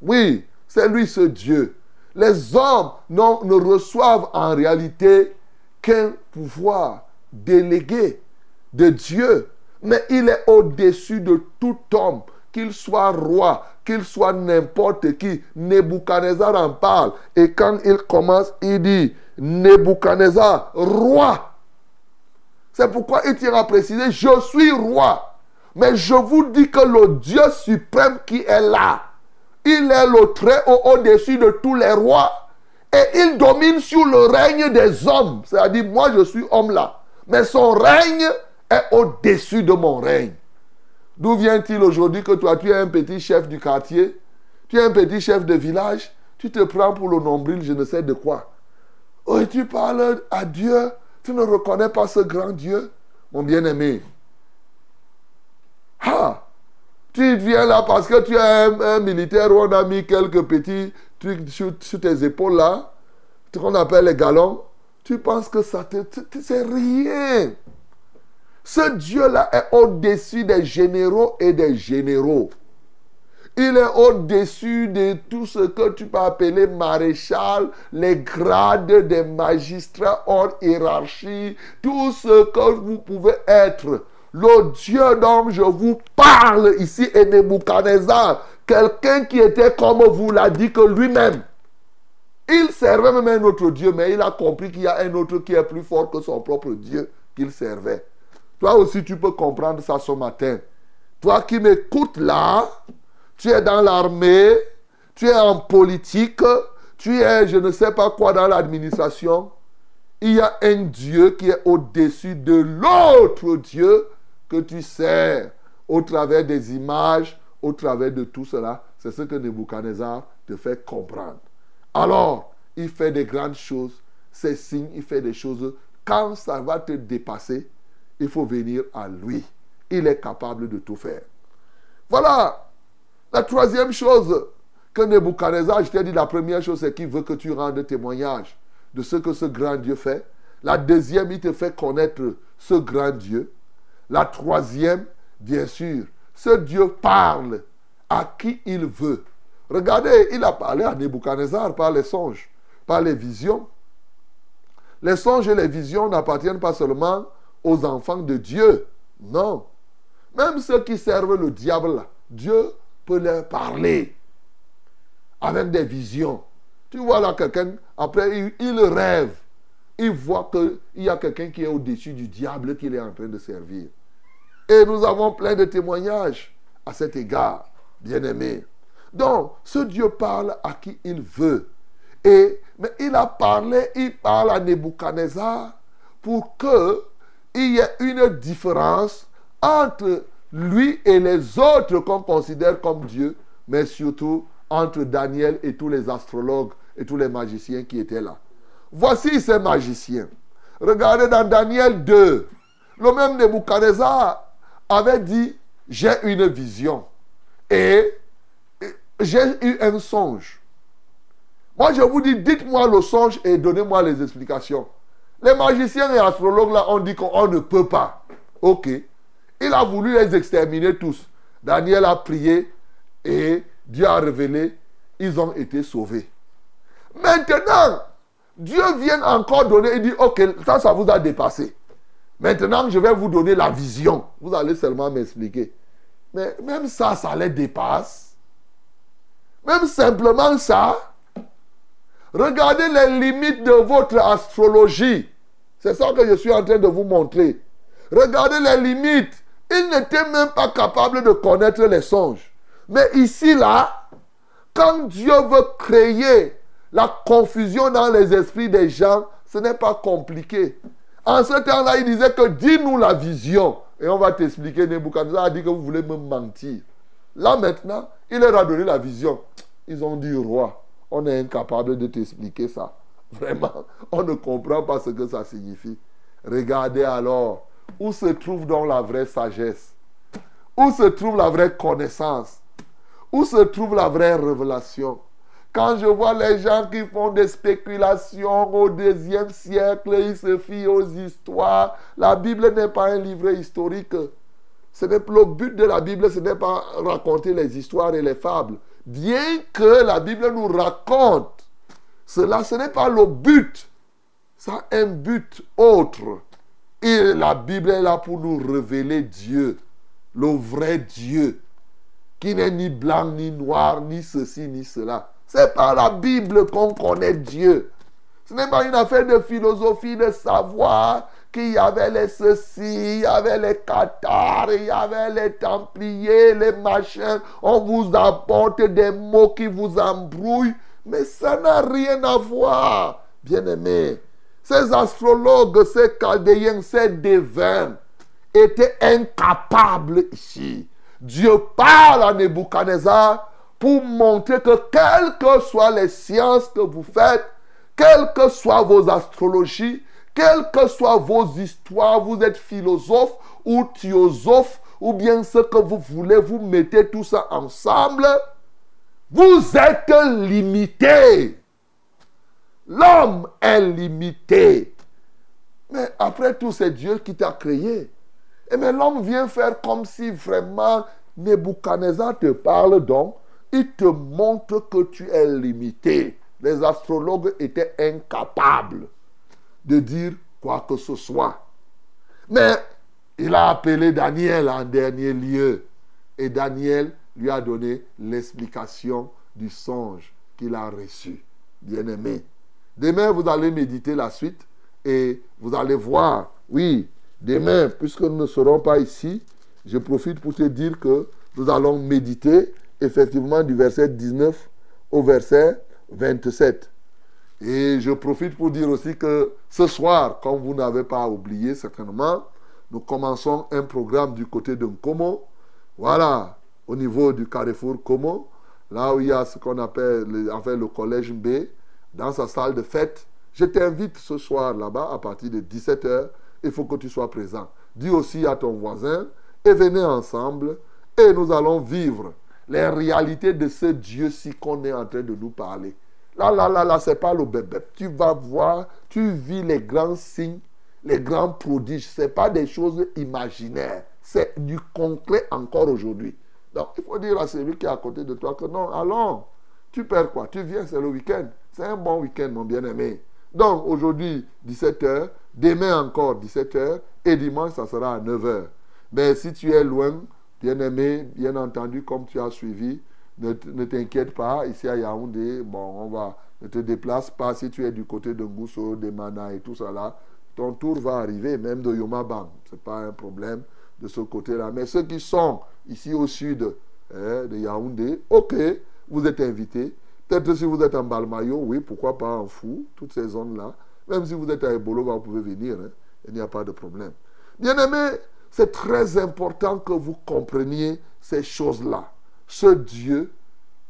Oui, c'est lui ce Dieu. Les hommes ne reçoivent en réalité qu'un pouvoir délégué de Dieu. Mais il est au-dessus de tout homme, qu'il soit roi, qu'il soit n'importe qui. Nebuchadnezzar en parle. Et quand il commence, il dit, Nebuchadnezzar, roi. C'est pourquoi il tient à je suis roi. Mais je vous dis que le Dieu suprême qui est là, il est le très haut au-dessus de tous les rois. Et il domine sur le règne des hommes. C'est-à-dire, moi je suis homme là. Mais son règne est au-dessus de mon règne. D'où vient-il aujourd'hui que toi, tu es un petit chef du quartier, tu es un petit chef de village, tu te prends pour le nombril, je ne sais de quoi. Oh, et tu parles à Dieu, tu ne reconnais pas ce grand Dieu, mon bien-aimé. Ah, tu viens là parce que tu es un, militaire où on a mis quelques petits trucs sur, tes épaules là, ce qu'on appelle les galons. Tu penses que ça te. C'est rien. Ce Dieu-là est au-dessus des généraux et des généraux. Il est au-dessus de tout ce que tu peux appeler maréchal, les grades des magistrats hors hiérarchie, tout ce que vous pouvez être. Le Dieu dont je vous parle ici est Nebuchadnezzar. Quelqu'un qui était comme vous l'a dit que lui-même. Il servait même un autre Dieu, mais il a compris qu'il y a un autre qui est plus fort que son propre Dieu qu'il servait. Toi aussi, tu peux comprendre ça ce matin. Toi qui m'écoutes là, tu es dans l'armée, tu es en politique, tu es je ne sais pas quoi dans l'administration. Il y a un Dieu qui est au-dessus de l'autre Dieu que tu sers au travers des images, au travers de tout cela. C'est ce que Nebuchadnezzar te fait comprendre. Alors, il fait des grandes choses, ces signes, il fait des choses. Quand ça va te dépasser, il faut venir à lui. Il est capable de tout faire. Voilà. La troisième chose que Nebuchadnezzar, je t'ai dit, la première chose, c'est qu'il veut que tu rendes témoignage de ce que ce grand Dieu fait. La deuxième, il te fait connaître ce grand Dieu. La troisième, bien sûr, ce Dieu parle à qui il veut. Regardez, il a parlé à Nebuchadnezzar par les songes, par les visions. Les songes et les visions n'appartiennent pas seulement aux enfants de Dieu. Non. Même ceux qui servent le diable, Dieu peut leur parler avec des visions. Tu vois là quelqu'un, après il, rêve. Il voit qu'il y a quelqu'un qui est au-dessus du diable qu'il est en train de servir. Et nous avons plein de témoignages à cet égard, bien-aimés. Donc, ce Dieu parle à qui il veut. Et, mais il a parlé, il parle à Nebuchadnezzar pour que il y ait une différence entre lui et les autres qu'on considère comme Dieu, mais surtout entre Daniel et tous les astrologues et tous les magiciens qui étaient là. Voici ces magiciens. Regardez dans Daniel 2, le même Nebuchadnezzar avait dit, j'ai une vision et j'ai eu un songe. Moi, je vous dis, dites-moi le songe et donnez-moi les explications. Les magiciens et astrologues là ont dit qu'on ne peut pas. Ok. Il a voulu les exterminer tous. Daniel a prié et Dieu a révélé. Ils ont été sauvés. Maintenant, Dieu vient encore donner. Il dit, ok, ça, ça vous a dépassé. Maintenant, je vais vous donner la vision. Vous allez seulement m'expliquer. Mais même ça, ça les dépasse. Même simplement ça. Regardez les limites de votre astrologie. C'est ça que je suis en train de vous montrer. Regardez les limites. Il n'était même pas capable de connaître les songes. Mais ici, là, quand Dieu veut créer la confusion dans les esprits des gens, ce n'est pas compliqué. En ce temps-là, il disait que dis-nous la vision. Et on va t'expliquer. Nebuchadnezzar a dit que vous voulez me mentir. Là maintenant, il leur a donné la vision. Ils ont dit, roi, on est incapable de t'expliquer ça. Vraiment, on ne comprend pas ce que ça signifie. Regardez alors où se trouve donc la vraie sagesse? Où se trouve la vraie connaissance? Où se trouve la vraie révélation? Quand je vois les gens qui font des spéculations au deuxième siècle, ils se fient aux histoires. La Bible n'est pas un livre historique. Ce n'est le but de la Bible, ce n'est pas raconter les histoires et les fables. Bien que la Bible nous raconte cela, ce n'est pas le but. Ça a un but autre. Et la Bible est là pour nous révéler Dieu, le vrai Dieu, qui n'est ni blanc, ni noir, ni ceci, ni cela. C'est par la Bible qu'on connaît Dieu. Ce n'est pas une affaire de philosophie, de savoir qu'il y avait les ceci, il y avait les cathares, il y avait les templiers, les machins. On vous apporte des mots qui vous embrouillent. Mais ça n'a rien à voir, bien-aimés. Ces astrologues, ces chaldéens, ces devins étaient incapables ici. Dieu parle à Nebuchadnezzar pour montrer que quelles que soient les sciences que vous faites, quelles que soient vos astrologies, quelles que soient vos histoires, vous êtes philosophe ou théosophe, ou bien ce que vous voulez, vous mettez tout ça ensemble, vous êtes limité. L'homme est limité. Mais après tout, c'est Dieu qui t'a créé. Et mais l'homme vient faire comme si vraiment Nebuchadnezzar te parle donc. Il te montre que tu es limité. Les astrologues étaient incapables de dire quoi que ce soit. Mais il a appelé Daniel en dernier lieu. Et Daniel lui a donné l'explication du songe qu'il a reçu. Bien-aimé. Demain, vous allez méditer la suite et vous allez voir. Oui, demain, puisque nous ne serons pas ici, je profite pour te dire que nous allons méditer effectivement du verset 19 au verset 27. Et je profite pour dire aussi que ce soir, comme vous n'avez pas oublié certainement, nous commençons un programme du côté de Nkomo. Voilà, au niveau du carrefour Como, là où il y a ce qu'on appelle le, le collège B, dans sa salle de fête. Je t'invite ce soir là-bas à partir de 17h. Il faut que tu sois présent. Dis aussi à ton voisin et venez ensemble et nous allons vivre les réalités de ce Dieu-ci qu'on est en train de nous parler. Là, là, là, là, c'est pas le bébé. Tu vas voir, tu vis les grands signes, les grands prodiges. Ce n'est pas des choses imaginaires. C'est du concret encore aujourd'hui. Donc, il faut dire à celui qui est à côté de toi que non, allons. Tu perds quoi? Tu viens, c'est le week-end. C'est un bon week-end, mon bien-aimé. Donc, aujourd'hui, 17h. Demain encore, 17h. Et dimanche, ça sera à 9h. Mais si tu es loin, bien-aimé, bien entendu, comme tu as suivi, ne, t'inquiète pas. Ici à Yaoundé, bon, on va. Ne te déplace pas si tu es du côté de Ngousso, de Mana et tout ça là. Ton tour va arriver, même de Yomabang. Ce n'est pas un problème de ce côté-là. Mais ceux qui sont ici au sud hein, de Yaoundé, ok, vous êtes invités. Peut-être si vous êtes en Balmayo, oui, pourquoi pas en Fou, toutes ces zones-là. Même si vous êtes à Ebolo, vous pouvez venir. Hein. il n'y a pas de problème. Bien aimé, c'est très important que vous compreniez ces choses-là. Ce Dieu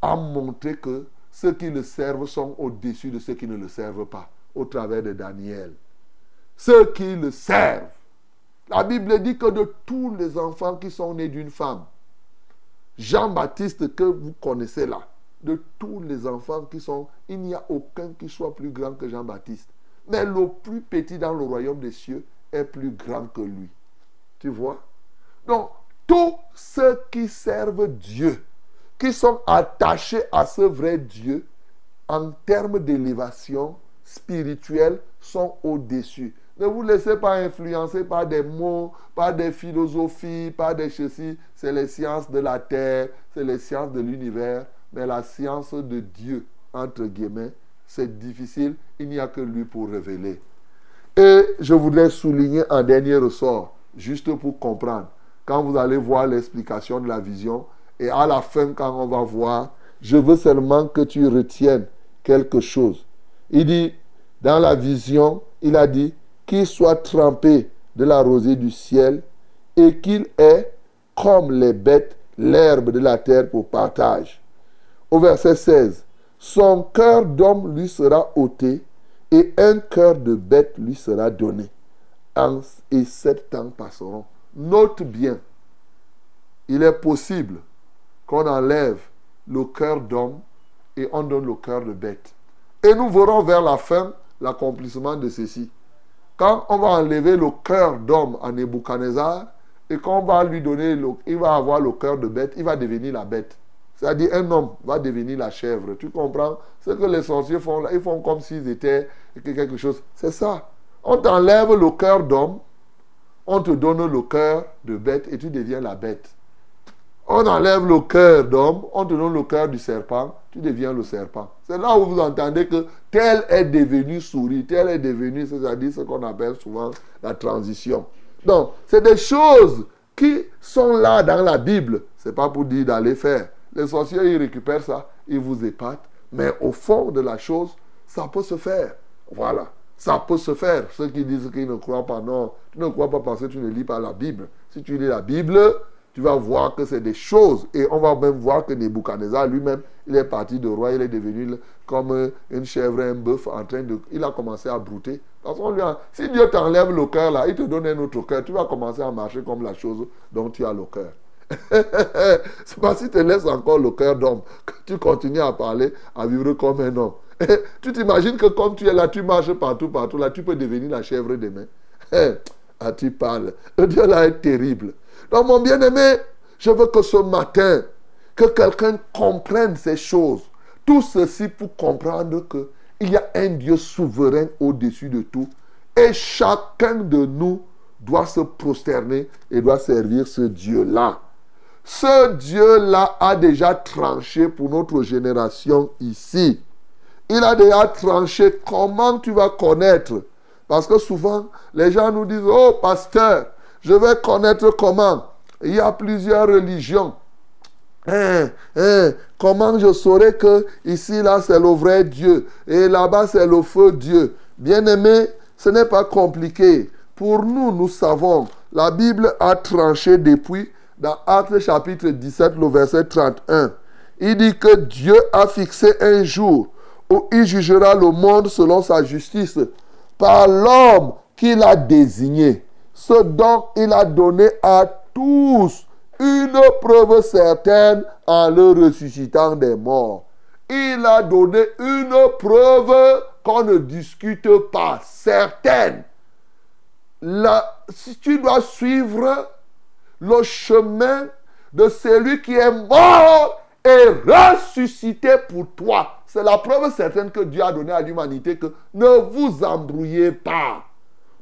a montré que ceux qui le servent sont au-dessus de ceux qui ne le servent pas, au travers de Daniel. Ceux qui le servent. La Bible dit que de tous les enfants qui sont nés d'une femme, Jean-Baptiste que vous connaissez là, de tous les enfants qui sont, il n'y a aucun qui soit plus grand que Jean-Baptiste. Mais le plus petit dans le royaume des cieux est plus grand que lui. Tu vois? Donc, tous ceux qui servent Dieu, qui sont attachés à ce vrai Dieu, en termes d'élévation spirituelle, sont au-dessus. Ne vous laissez pas influencer par des mots, par des philosophies, par des ceci. C'est les sciences de la terre, c'est les sciences de l'univers. Mais la science de Dieu, entre guillemets, c'est difficile. Il n'y a que lui pour révéler. Et je voudrais souligner un dernier ressort, juste pour comprendre. Quand vous allez voir l'explication de la vision, et à la fin, quand on va voir, je veux seulement que tu retiennes quelque chose. Il dit, dans la vision, il a dit, qu'il soit trempé de la rosée du ciel et qu'il ait, comme les bêtes, l'herbe de la terre pour partage. Au verset 16, son cœur d'homme lui sera ôté et un cœur de bête lui sera donné. Et sept ans passeront. Note bien, il est possible qu'on enlève le cœur d'homme et on donne le cœur de bête. Et nous verrons vers la fin l'accomplissement de ceci. Quand on va enlever le cœur d'homme à Nebuchadnezzar et qu'on va lui donner, il va avoir le cœur de bête, il va devenir la bête. C'est-à-dire un homme va devenir la chèvre. Tu comprends? Ce que les sorciers font là, ils font comme s'ils étaient quelque chose. C'est ça. On t'enlève le cœur d'homme, on te donne le cœur de bête et tu deviens la bête. On enlève le cœur d'homme, on te donne le cœur du serpent, tu deviens le serpent. C'est là où vous entendez que tel est devenu souris, tel est devenu, c'est-à-dire ce qu'on appelle souvent la transition. Donc, c'est des choses qui sont là dans la Bible. Ce n'est pas pour dire d'aller faire. Les sorciers, ils récupèrent ça, ils vous épatent. Mais au fond de la chose, ça peut se faire. Voilà. Ça peut se faire. Ceux qui disent qu'ils ne croient pas, non. Tu ne crois pas parce que tu ne lis pas la Bible. Si tu lis la Bible, tu vas voir que c'est des choses. Et on va même voir que Nebuchadnezzar lui-même, il est parti de roi, il est devenu comme une chèvre, un bœuf en train de... Il a commencé à brouter. Parce qu'on lui a... Si Dieu t'enlève le cœur là, il te donne un autre cœur, tu vas commencer à marcher comme la chose dont tu as le cœur. (laughs) c'est pas si tu laisses encore le cœur d'homme que tu continues à parler, à vivre comme un homme. (laughs) tu t'imagines que comme tu es là, tu marches partout, partout, là, tu peux devenir la chèvre demain. (laughs) ah, tu parles. Le Dieu là est terrible. Donc, mon bien-aimé, je veux que ce matin, que quelqu'un comprenne ces choses. Tout ceci pour comprendre qu'il y a un Dieu souverain au-dessus de tout. Et chacun de nous doit se prosterner et doit servir ce Dieu-là. Ce Dieu-là a déjà tranché pour notre génération ici. Il a déjà tranché comment tu vas connaître? Parce que souvent, les gens nous disent, oh pasteur, je vais connaître comment? Il y a plusieurs religions. Hein, hein, comment je saurais que ici, là, c'est le vrai Dieu et là-bas, c'est le faux Dieu? Bien-aimé, ce n'est pas compliqué. Pour nous, nous savons, la Bible a tranché depuis dans Actes chapitre 17, le verset 31. Il dit que Dieu a fixé un jour où il jugera le monde selon sa justice par l'homme qu'il a désigné ce dont il a donné à tous une preuve certaine en le ressuscitant des morts. Il a donné une preuve qu'on ne discute pas, certaine. si tu dois suivre le chemin de celui qui est mort et ressuscité pour toi, c'est la preuve certaine que Dieu a donnée à l'humanité que ne vous embrouillez pas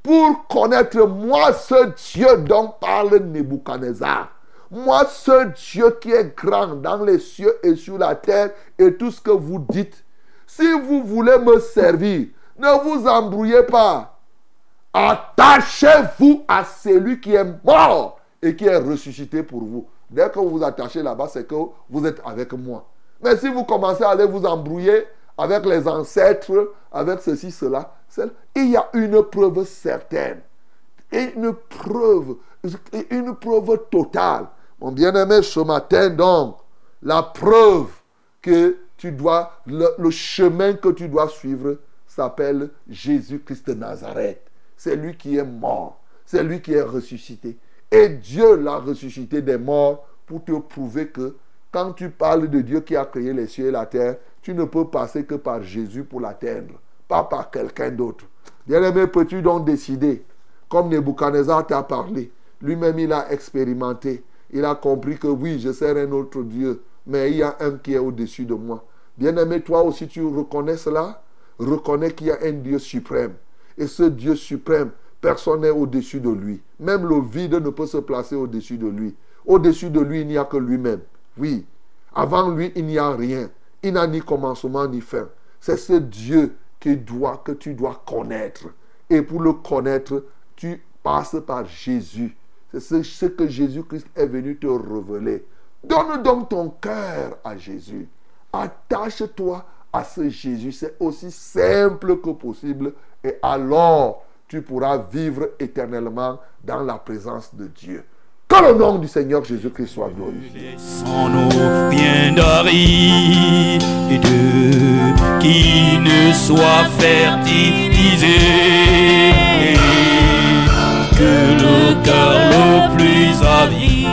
pour connaître moi ce Dieu dont parle Nebuchadnezzar. Moi ce Dieu qui est grand dans les cieux et sur la terre et tout ce que vous dites. Si vous voulez me servir, ne vous embrouillez pas. Attachez-vous à celui qui est mort et qui est ressuscité pour vous. Dès que vous vous attachez là-bas, c'est que vous êtes avec moi. Mais si vous commencez à aller vous embrouiller avec les ancêtres, avec ceci, cela, il y a une preuve certaine. Une preuve, une preuve totale. Mon bien-aimé, ce matin, donc, la preuve que tu dois, le, le chemin que tu dois suivre s'appelle Jésus-Christ de Nazareth. C'est lui qui est mort. C'est lui qui est ressuscité. Et Dieu l'a ressuscité des morts pour te prouver que quand tu parles de Dieu qui a créé les cieux et la terre, tu ne peux passer que par Jésus pour l'atteindre, pas par quelqu'un d'autre. Bien-aimé, peux-tu donc décider, comme Nebuchadnezzar t'a parlé, lui-même il a expérimenté, il a compris que oui, je sers un autre Dieu, mais il y a un qui est au-dessus de moi. Bien-aimé, toi aussi tu reconnais cela? Reconnais qu'il y a un Dieu suprême. Et ce Dieu suprême, personne n'est au-dessus de lui. Même le vide ne peut se placer au-dessus de lui. Au-dessus de lui, il n'y a que lui-même. Oui. Avant lui, il n'y a rien. Il n'a ni commencement ni fin. C'est ce Dieu que tu dois connaître. Et pour le connaître, tu passes par Jésus. C'est ce que Jésus-Christ est venu te révéler. Donne donc ton cœur à Jésus. Attache-toi à ce Jésus. C'est aussi simple que possible. Et alors, tu pourras vivre éternellement dans la présence de Dieu. Que le nom du Seigneur Jésus-Christ soit glorifié. Sans nos de qui ne soit fertilisé. Que le cœur le plus avide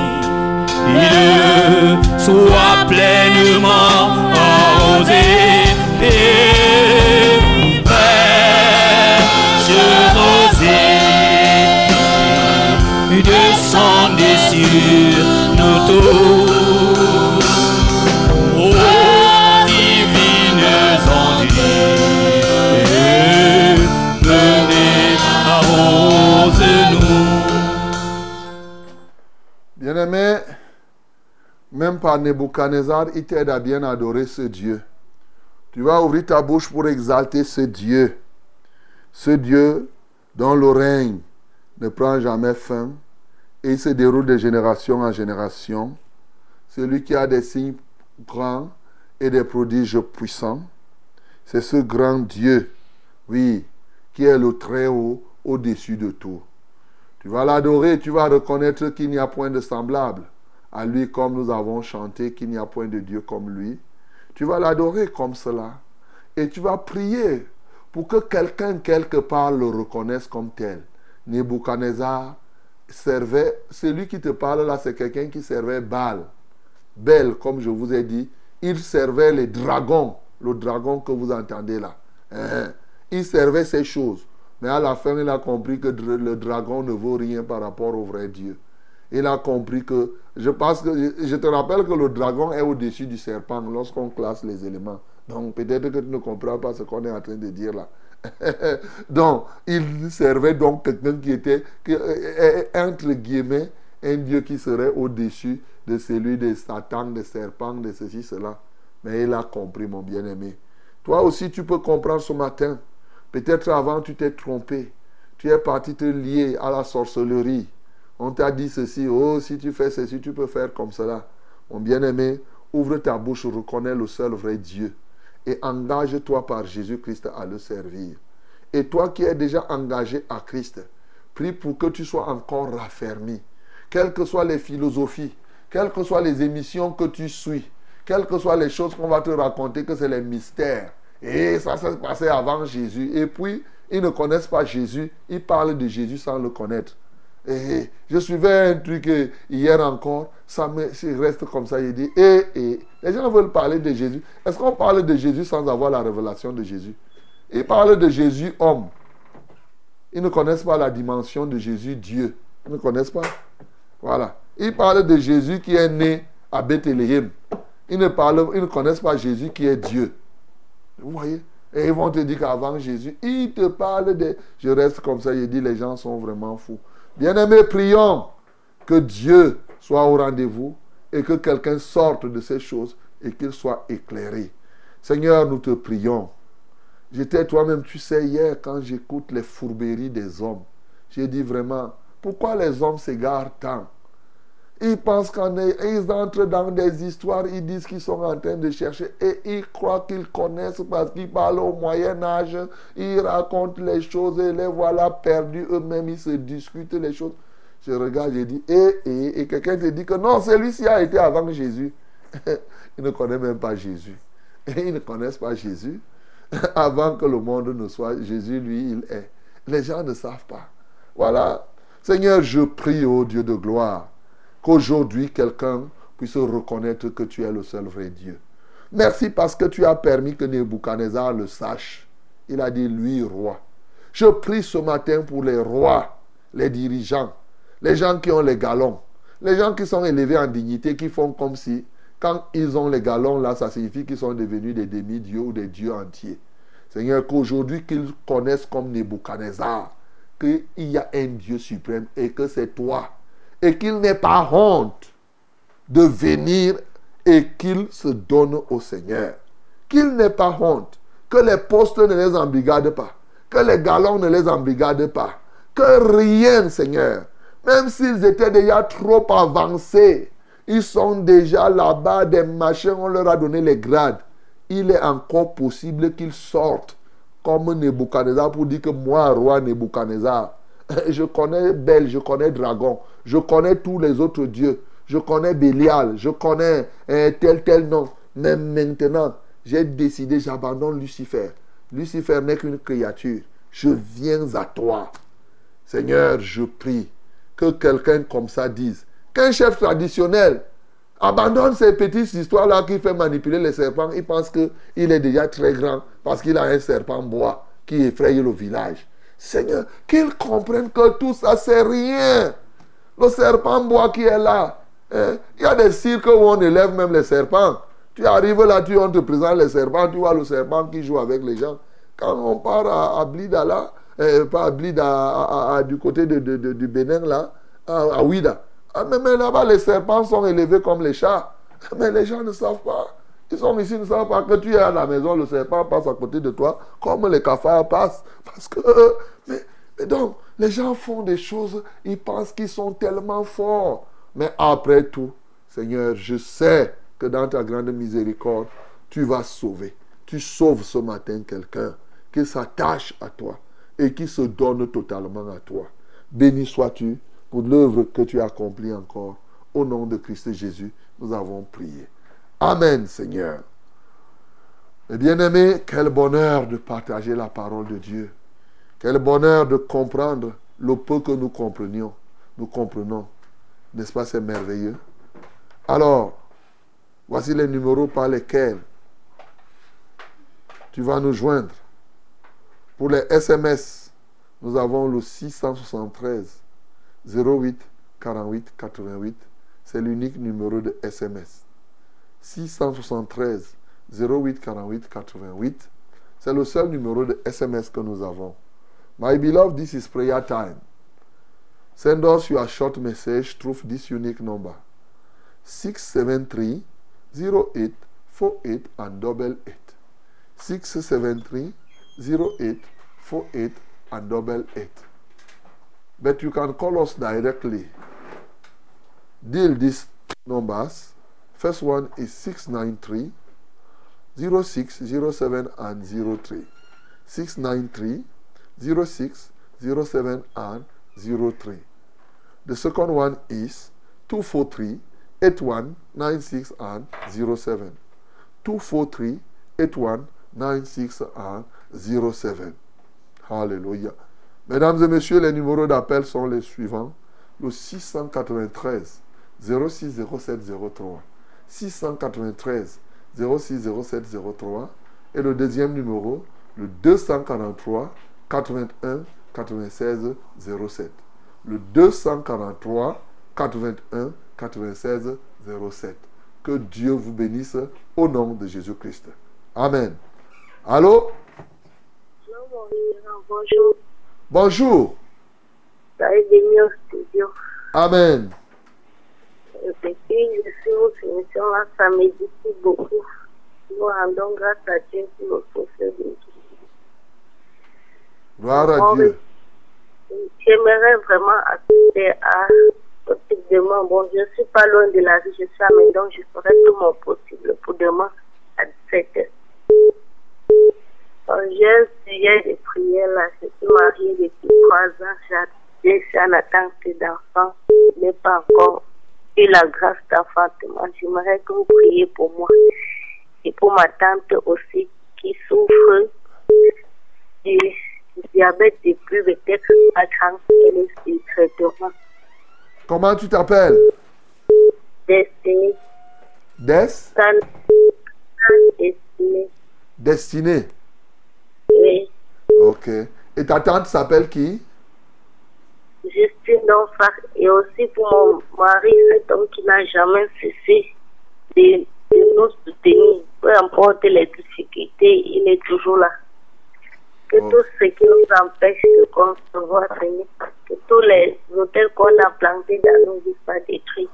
soit pleinement même par Nebuchadnezzar, il t'aide à bien adorer ce Dieu. Tu vas ouvrir ta bouche pour exalter ce Dieu. Ce Dieu dont le règne ne prend jamais fin et il se déroule de génération en génération. Celui qui a des signes grands et des prodiges puissants. C'est ce grand Dieu, oui, qui est le très haut au-dessus de tout. Tu vas l'adorer, tu vas reconnaître qu'il n'y a point de semblable à lui comme nous avons chanté qu'il n'y a point de Dieu comme lui. Tu vas l'adorer comme cela. Et tu vas prier pour que quelqu'un quelque part le reconnaisse comme tel. Nebuchadnezzar servait, celui qui te parle là, c'est quelqu'un qui servait Baal. Bel, comme je vous ai dit, il servait les dragons, le dragon que vous entendez là. Hein? Il servait ces choses. Mais à la fin, il a compris que le dragon ne vaut rien par rapport au vrai Dieu. Il a compris que, je pense que, je te rappelle que le dragon est au-dessus du serpent lorsqu'on classe les éléments. Donc peut-être que tu ne comprends pas ce qu'on est en train de dire là. (laughs) donc, il servait donc quelqu'un qui était, euh, entre guillemets, un Dieu qui serait au-dessus de celui de Satan, de serpent, de ceci, cela. Mais il a compris, mon bien-aimé. Toi aussi, tu peux comprendre ce matin. Peut-être avant, tu t'es trompé. Tu es parti te lier à la sorcellerie. On t'a dit ceci, oh, si tu fais ceci, tu peux faire comme cela. Mon bien-aimé, ouvre ta bouche, reconnais le seul vrai Dieu et engage-toi par Jésus-Christ à le servir. Et toi qui es déjà engagé à Christ, prie pour que tu sois encore raffermi. Quelles que soient les philosophies, quelles que soient les émissions que tu suis, quelles que soient les choses qu'on va te raconter, que c'est les mystères. Et ça s'est passé avant Jésus. Et puis, ils ne connaissent pas Jésus. Ils parlent de Jésus sans le connaître. Je suivais un truc hier encore, ça reste comme ça. Il dit, et, et les gens veulent parler de Jésus. Est-ce qu'on parle de Jésus sans avoir la révélation de Jésus? Ils parlent de Jésus homme. Ils ne connaissent pas la dimension de Jésus Dieu. Ils ne connaissent pas. Voilà. Ils parlent de Jésus qui est né à Bethléem. Ils ne, parlent, ils ne connaissent pas Jésus qui est Dieu. Vous voyez? Et ils vont te dire qu'avant Jésus, ils te parlent de... Je reste comme ça, il dit les gens sont vraiment fous. Bien-aimés, prions que Dieu soit au rendez-vous et que quelqu'un sorte de ces choses et qu'il soit éclairé. Seigneur, nous te prions. J'étais toi-même, tu sais, hier, quand j'écoute les fourberies des hommes, j'ai dit vraiment, pourquoi les hommes s'égarent tant? Ils pensent qu'ils entrent dans des histoires, ils disent qu'ils sont en train de chercher et ils croient qu'ils connaissent parce qu'ils parlent au Moyen Âge, ils racontent les choses et les voilà perdus eux-mêmes, ils se discutent les choses. Je regarde, je dis, et, et, et quelqu'un te dit que non, celui-ci a été avant Jésus. (laughs) Ils ne connaissent même pas Jésus. Ils ne connaissent pas Jésus. (laughs) Avant que le monde ne soit, Jésus, lui, il est. Les gens ne savent pas. Voilà. Seigneur, je prie, au Dieu de gloire, qu'aujourd'hui quelqu'un puisse reconnaître que tu es le seul vrai Dieu. Merci parce que tu as permis que Nebuchadnezzar le sache. Il a dit, lui, roi. Je prie ce matin pour les rois, les dirigeants, les gens qui ont les galons, les gens qui sont élevés en dignité, qui font comme si, quand ils ont les galons là, ça signifie qu'ils sont devenus des demi-dieux ou des dieux entiers. Seigneur, qu'aujourd'hui qu'ils connaissent comme Nebuchadnezzar, qu'il y a un Dieu suprême et que c'est toi. Et qu'il n'ait pas honte de venir et qu'il se donne au Seigneur. Qu'il n'ait pas honte. Que les postes ne les embrigadent pas. Que les galons ne les embrigadent pas. Que rien, Seigneur. Même s'ils étaient déjà trop avancés. Ils sont déjà là-bas, des machins, on leur a donné les grades. Il est encore possible qu'ils sortent comme Nebuchadnezzar pour dire que moi, roi Nebuchadnezzar, (laughs) je connais Bel, je connais Dragon, je connais tous les autres dieux, je connais Bélial, je connais euh, tel, tel nom. Mais maintenant, j'ai décidé, j'abandonne Lucifer. Lucifer n'est qu'une créature. Je viens à toi. Seigneur, je prie que quelqu'un comme ça dise qu'un chef traditionnel abandonne ces petites histoires-là qui fait manipuler les serpents. Il pense qu'il est déjà très grand parce qu'il a un serpent bois qui effraie le village. Seigneur, qu'il comprenne que tout ça, c'est rien. Le serpent bois qui est là. Hein, il y a des cirques où on élève même les serpents. Tu arrives là, tu, on te présente les serpents, tu vois le serpent qui joue avec les gens. Quand on part à, Blida là, euh, pas à Blida, du côté de, du Bénin là, à, Ouida. Ah, mais, là-bas, les serpents sont élevés comme les chats. (laughs) Mais les gens ne savent pas. Ils sont ici, ne savent pas que tu es à la maison, le serpent passe à côté de toi, comme les cafards passent. (laughs) Parce que. mais donc, les gens font des choses, ils pensent qu'ils sont tellement forts. Mais après tout, Seigneur, je sais que dans ta grande miséricorde, tu vas sauver. Tu sauves ce matin quelqu'un qui s'attache à toi et qui se donne totalement à toi. Béni sois-tu pour l'œuvre que tu as accomplie encore. Au nom de Christ Jésus, nous avons prié. Amen, Seigneur. Et bien-aimé, quel bonheur de partager la parole de Dieu. Quel bonheur de comprendre le peu que nous comprenions. Nous comprenons. N'est-ce pas, c'est merveilleux? Alors, voici les numéros par lesquels tu vas nous joindre. Pour les SMS, nous avons le 673 08 48 88. C'est l'unique numéro de SMS. 673 08 48 88. C'est le seul numéro de SMS que nous avons. My beloved, this is prayer time. Send us your short message through this unique number 673 08 48 and double 8. 673 08 48 and double 8. But you can call us directly. Deal these numbers. First one is 693 06 07 and 03. 693 06 07 and 03. The second one is 243 81 96 and 07. 243 81 96 and 07. Hallelujah. Mesdames et messieurs, les numéros d'appel sont les suivants. Le 693 06 07 03. 693 06 07 03. Et le deuxième numéro, le 243 81 96 07. Le 243 81 96 07. Que Dieu vous bénisse au nom de Jésus-Christ. Amen. Allô? Bonjour. Bonjour. Amen. Depuis je suis votre émission là, ça médite beaucoup. Nous rendons grâce à Dieu pour le procès de Gloire à Dieu. J'aimerais vraiment assister à ce type de moi. Bon, je ne suis pas loin de la vie, je suis à Médon, je ferai tout mon possible pour demain à 17h. J'ai un sujet de prière là, je suis mariée depuis trois ans, Je suis en attente d'enfant. Je n'ai pas encore eu la grâce d'enfantement. J'aimerais que vous priez pour moi et pour ma tante aussi qui souffre diabète depuis peut-être 4 ans. Elle est sur traitement. Comment tu t'appelles? Destinée, Des? Destinée. Destinée. Oui. Ok. Et ta tante s'appelle qui? Justine d'enfant et aussi pour mon mari, cet homme qui n'a jamais cessé de, de nous soutenir. Peu importe les difficultés, il est toujours là. Que Oh. tout ce qui nous empêche de concevoir, Seigneur, que tous les hôtels qu'on a plantés dans nos vies soient détruits.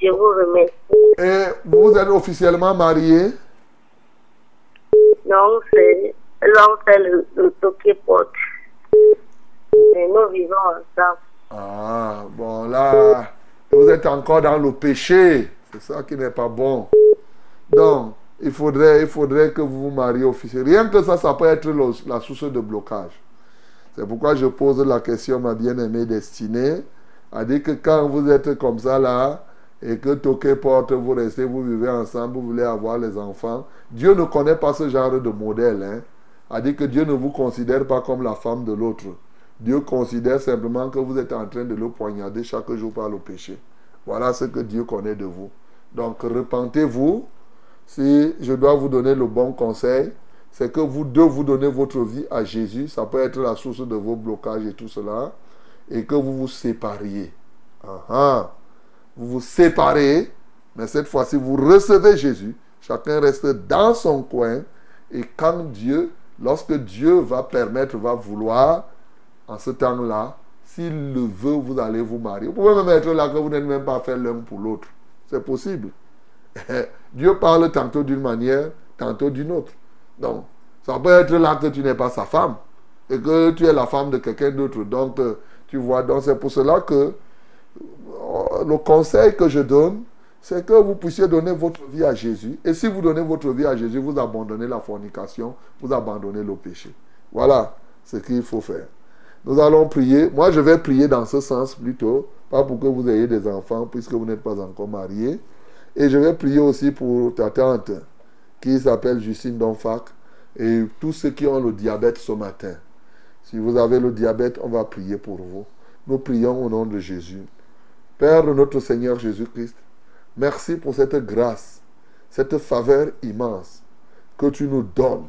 Je vous remercie. Et vous êtes officiellement mariés Non, c'est l'homme fait le, le toqué porte. Et nous vivons ensemble. Ah, bon là, vous êtes encore dans le péché. C'est ça qui n'est pas bon. Donc, il faudrait, il faudrait que vous vous mariez officiellement. Rien que ça, ça peut être la source de blocage. C'est pourquoi je pose la question, ma bien-aimée destinée, a dit que quand vous êtes comme ça là, et que toqué porte, vous restez, vous vivez ensemble, vous voulez avoir les enfants, Dieu ne connaît pas ce genre de modèle. Hein. A dit que Dieu ne vous considère pas comme la femme de l'autre. Dieu considère simplement que vous êtes en train de le poignarder chaque jour par le péché. Voilà ce que Dieu connaît de vous. Donc repentez-vous. Si je dois vous donner le bon conseil, c'est que vous deux vous donnez votre vie à Jésus. Ça peut être la source de vos blocages et tout cela. Et que vous vous sépariez. Ah ah. Vous vous séparez, mais cette fois-ci, vous recevez Jésus. Chacun reste dans son coin. Et quand Dieu, lorsque Dieu va permettre, va vouloir, en ce temps-là, s'il le veut, vous allez vous marier. Vous pouvez même être là que vous n'êtes même pas fait l'un pour l'autre. C'est possible. (laughs) Dieu parle tantôt d'une manière, tantôt d'une autre. Donc, ça peut être là que tu n'es pas sa femme et que tu es la femme de quelqu'un d'autre. Donc, euh, tu vois, donc c'est pour cela que euh, le conseil que je donne, c'est que vous puissiez donner votre vie à Jésus. Et si vous donnez votre vie à Jésus, vous abandonnez la fornication, vous abandonnez le péché. Voilà ce qu'il faut faire. Nous allons prier. Moi, je vais prier dans ce sens plutôt. Pas pour que vous ayez des enfants, puisque vous n'êtes pas encore mariés. Et je vais prier aussi pour ta tante, qui s'appelle Justine Donfac, et tous ceux qui ont le diabète ce matin. Si vous avez le diabète, on va prier pour vous. Nous prions au nom de Jésus. Père de notre Seigneur Jésus-Christ, merci pour cette grâce, cette faveur immense que tu nous donnes.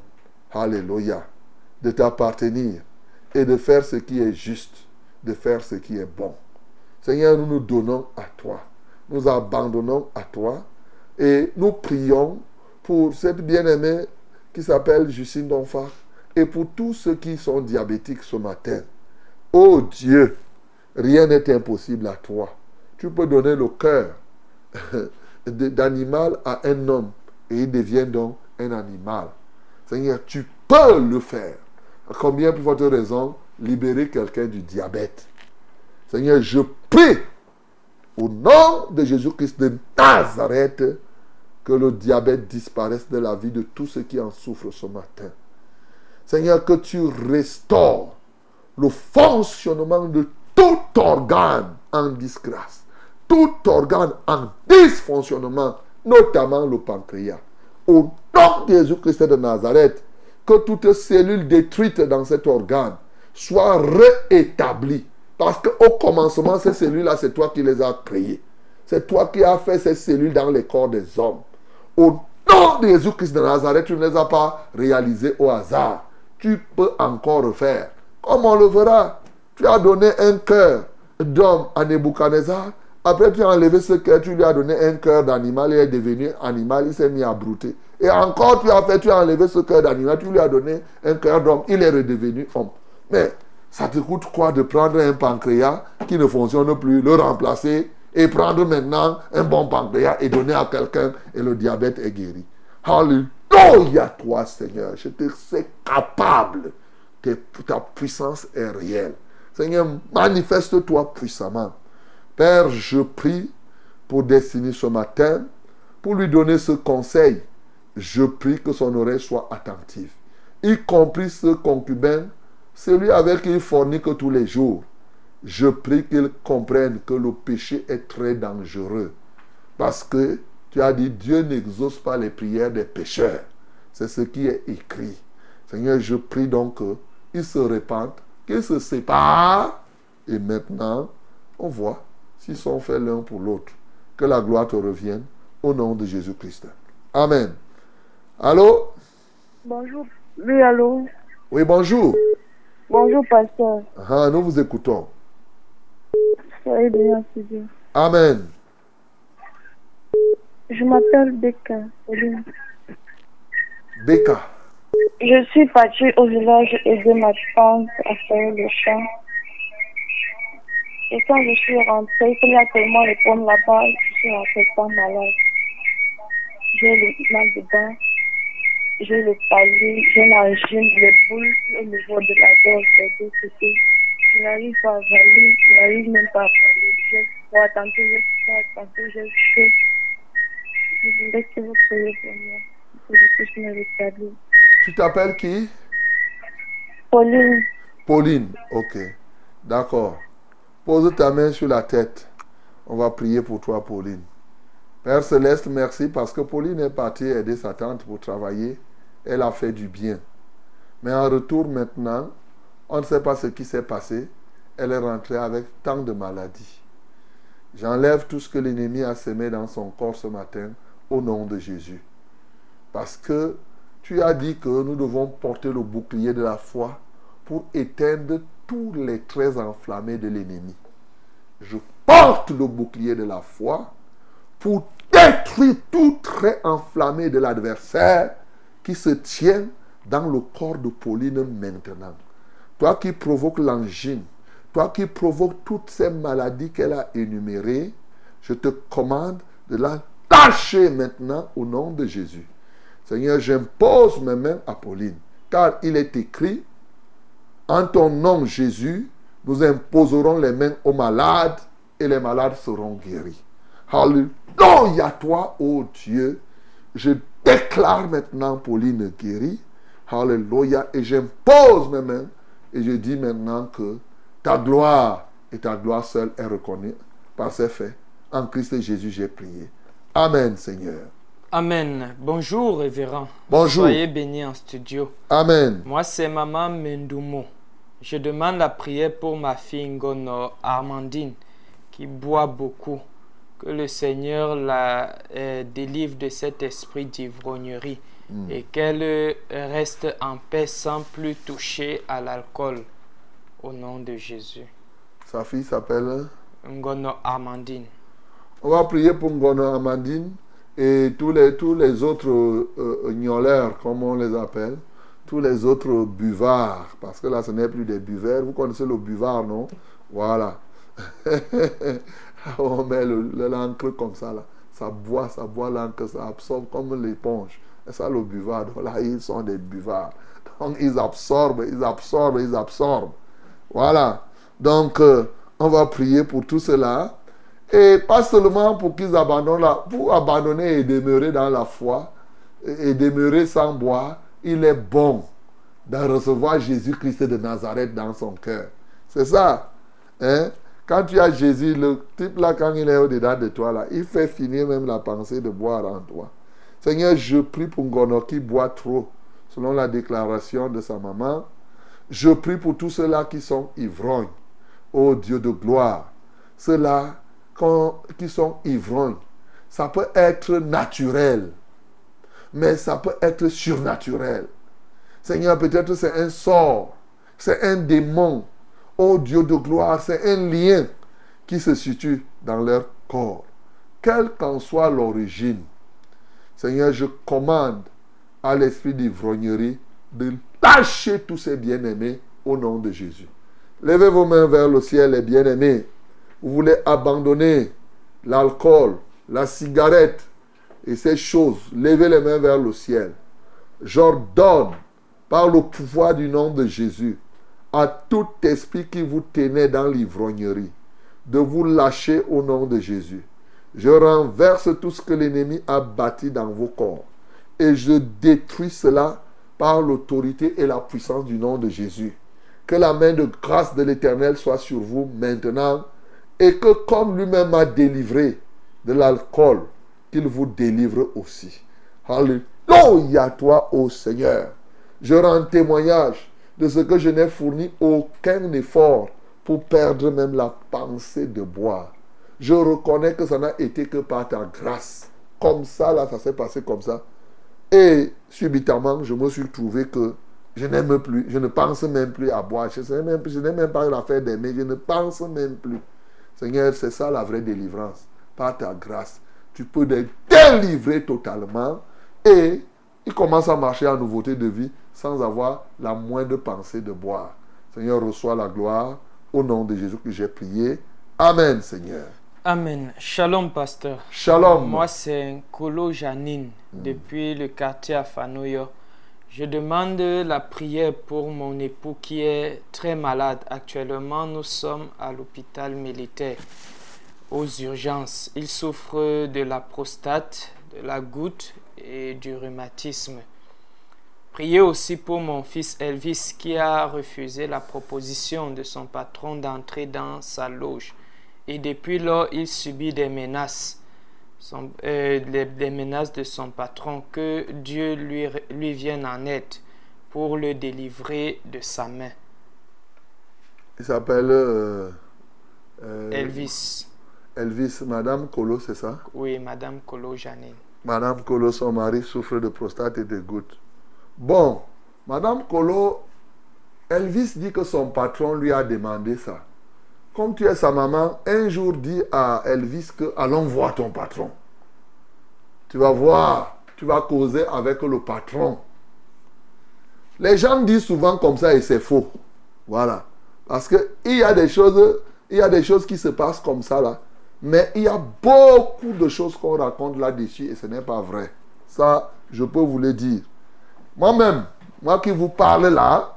Alléluia. De t'appartenir et de faire ce qui est juste, de faire ce qui est bon. Seigneur, nous nous donnons à toi. Nous abandonnons à toi et nous prions pour cette bien-aimée qui s'appelle Justine Donfar et pour tous ceux qui sont diabétiques ce matin. Oh Dieu, rien n'est impossible à toi. Tu peux donner le cœur (laughs) d'animal à un homme et il devient donc un animal. Seigneur, tu peux le faire. Combien plus forte raison libérer quelqu'un du diabète Seigneur, je prie au nom de Jésus-Christ de Nazareth que le diabète disparaisse de la vie de tous ceux qui en souffrent ce matin. Seigneur, que tu restaures le fonctionnement de tout organe en disgrâce, tout organe en dysfonctionnement, notamment le pancréas. Au nom de Jésus-Christ de Nazareth, que toute cellule détruite dans cet organe soit réétablie. Parce qu'au commencement, ces cellules-là, c'est toi qui les as créées. C'est toi qui as fait ces cellules dans les corps des hommes. Au nom de Jésus-Christ de Nazareth, tu ne les as pas réalisées au hasard. Tu peux encore refaire. Comme on le verra, tu as donné un cœur d'homme à Nebuchadnezzar. Après, tu as enlevé ce cœur, tu lui as donné un cœur d'animal, il est devenu animal, il s'est mis à brouter. Et encore, tu as fait, tu as enlevé ce cœur d'animal, tu lui as donné un cœur d'homme, il est redevenu homme. Mais ça te coûte quoi de prendre un pancréas qui ne fonctionne plus, le remplacer et prendre maintenant un bon pancréas et donner à quelqu'un et le diabète est guéri. Alléluia toi Seigneur, je te sais capable. Ta puissance est réelle. Seigneur, manifeste-toi puissamment. Père, je prie pour Destiny ce matin, pour lui donner ce conseil. Je prie que son oreille soit attentive, y compris ce concubin, celui avec qui il fornique tous les jours. je prie qu'ils comprennent que le péché est très dangereux. Parce que tu as dit, Dieu n'exauce pas les prières des pécheurs. C'est ce qui est écrit. Seigneur, je prie donc qu'ils se répandent, qu'ils se séparent. Et maintenant, on voit s'ils sont faits l'un pour l'autre. Que la gloire te revienne au nom de Jésus-Christ. Amen. Allô? Bonjour. Oui, allô? Oui, bonjour. Bonjour, pasteur. Ah, nous vous écoutons. Soyez bien, Dieu. Amen. Je m'appelle Becca. Becca. Je suis partie au village aider ma tante à faire le champ. Et quand je suis rentrée, il y a tellement de pommes là-bas, je suis rentrée pas malade. J'ai le mal de dents, j'ai le palais, j'ai l'angine, les boules au niveau de la gorge, des deux côtés. Je n'arrive pas à avaler, je n'arrive même pas à avaler. J'ai froid, tantôt j'ai froid, tantôt j'ai chaud. Je voudrais que vous priez pour moi, pour que je puisse me rétablir. Tu t'appelles qui? Pauline, Pauline. Ok. D'accord. Pose ta main sur la tête. On va prier pour toi, Pauline. Père Céleste, merci parce que Pauline est partie aider sa tante pour travailler. Elle a fait du bien. Mais en retour maintenant, on ne sait pas ce qui s'est passé. Elle est rentrée avec tant de maladies. J'enlève tout ce que l'ennemi a semé dans son corps ce matin au nom de Jésus. Parce que tu as dit que nous devons porter le bouclier de la foi pour éteindre tous les traits enflammés de l'ennemi. Je porte le bouclier de la foi pour détruire tout trait enflammé de l'adversaire qui se tient dans le corps de Pauline maintenant. Toi qui provoques l'angine, toi qui provoques toutes ces maladies qu'elle a énumérées, je te commande de la lâcher maintenant au nom de Jésus. Seigneur, j'impose mes mains à Pauline, car il est écrit, en ton nom Jésus, nous imposerons les mains aux malades et les malades seront guéris. Alléluia toi, ô Dieu. Je déclare maintenant Pauline guérie. Alléluia. Et j'impose mes mains. Et je dis maintenant que ta gloire et ta gloire seule est reconnue par ces faits. En Christ Jésus, j'ai prié. Amen, Seigneur. Amen. Bonjour, révérend. Bonjour. Soyez bénis en studio. Amen. Moi, c'est Maman Mendumo. Je demande la prière pour ma fille Ngono Armandine, qui boit beaucoup. Que le Seigneur la euh, délivre de cet esprit d'ivrognerie et qu'elle euh, reste en paix sans plus toucher à l'alcool. Au nom de Jésus. Sa fille s'appelle. Ngono Armandine. On va prier pour Ngono Amandine et tous les, tous les autres euh, gnoleurs, comme on les appelle, tous les autres buvards, parce que là ce n'est plus des buveurs. Vous connaissez le buvard, non? Voilà. (laughs) (laughs) on met le- le- l'encre comme ça, là. Ça boit, ça boit l'encre, ça absorbe comme l'éponge. Et ça, le buvard. Là, ils sont des buvards. Donc ils absorbent, ils absorbent, ils absorbent. Voilà. Donc, euh, on va prier pour tout cela. Et pas seulement pour qu'ils abandonnent la, pour abandonner et demeurer dans la foi et, et demeurer sans boire. Il est bon de recevoir Jésus-Christ de Nazareth dans son cœur. C'est ça. Hein? Quand tu as Jésus, le type là, quand il est au-dedans de toi, là, il fait finir même la pensée de boire en toi. Seigneur, je prie pour Ngono qui boit trop, selon la déclaration de sa maman. Je prie pour tous ceux-là qui sont ivrognes. Ô Dieu de gloire, ceux-là qui sont ivrognes, ça peut être naturel, mais ça peut être surnaturel. Seigneur, peut-être c'est un sort, c'est un démon. Ô Dieu de gloire, c'est un lien qui se situe dans leur corps. Quelle qu'en soit l'origine, Seigneur, je commande à l'esprit d'ivrognerie de lâcher tous ces bien-aimés au nom de Jésus. Levez vos mains vers le ciel, les bien-aimés. Vous voulez abandonner l'alcool, la cigarette et ces choses. Levez les mains vers le ciel. J'ordonne par le pouvoir du nom de Jésus à tout esprit qui vous tenait dans l'ivrognerie de vous lâcher au nom de Jésus. Je renverse tout ce que l'ennemi a bâti dans vos corps et je détruis cela par l'autorité et la puissance du nom de Jésus. Que la main de grâce de l'Éternel soit sur vous maintenant et que comme lui-même m'a délivré de l'alcool, qu'il vous délivre aussi. Alléluia toi, ô Seigneur. Je rends témoignage de ce que je n'ai fourni aucun effort pour perdre même la pensée de boire. Je reconnais que ça n'a été que par ta grâce. Comme ça, là, ça s'est passé comme ça. Et subitement, je me suis trouvé que je n'aime plus, je ne pense même plus à boire. Je, n'ai même pas l'affaire d'aimer, je ne pense même plus. Seigneur, c'est ça la vraie délivrance. Par ta grâce, tu peux être délivré totalement et il commence à marcher en nouveauté de vie sans avoir la moindre pensée de boire. Seigneur, reçois la gloire au nom de Jésus que j'ai prié. Amen, Seigneur. Amen. Shalom, pasteur. Shalom. Moi, c'est Kolo Janine, depuis le quartier Afanoyo. Je demande la prière pour mon époux qui est très malade. Actuellement, nous sommes à l'hôpital militaire aux urgences. Il souffre de la prostate, de la goutte et du rhumatisme. Priez aussi pour mon fils Elvis qui a refusé la proposition de son patron d'entrer dans sa loge. Et depuis lors, il subit des menaces, euh, des menaces de son patron. Que Dieu lui, lui vienne en aide pour le délivrer de sa main. Il s'appelle euh, euh, Elvis. Elvis, Madame Colo, c'est ça? Oui, Madame Colo Janine. Madame Colo, son mari souffre de prostate et de gouttes. Bon, Madame Colo, Elvis dit que son patron lui a demandé ça. Comme tu es sa maman, un jour dis à Elvis que allons voir ton patron. Tu vas voir, tu vas causer avec le patron. Les gens disent souvent comme ça et c'est faux. Voilà. Parce qu'il y a des choses, il y a des choses qui se passent comme ça là. Mais il y a beaucoup de choses qu'on raconte là-dessus et ce n'est pas vrai. Ça, je peux vous le dire. Moi-même, moi qui vous parle là,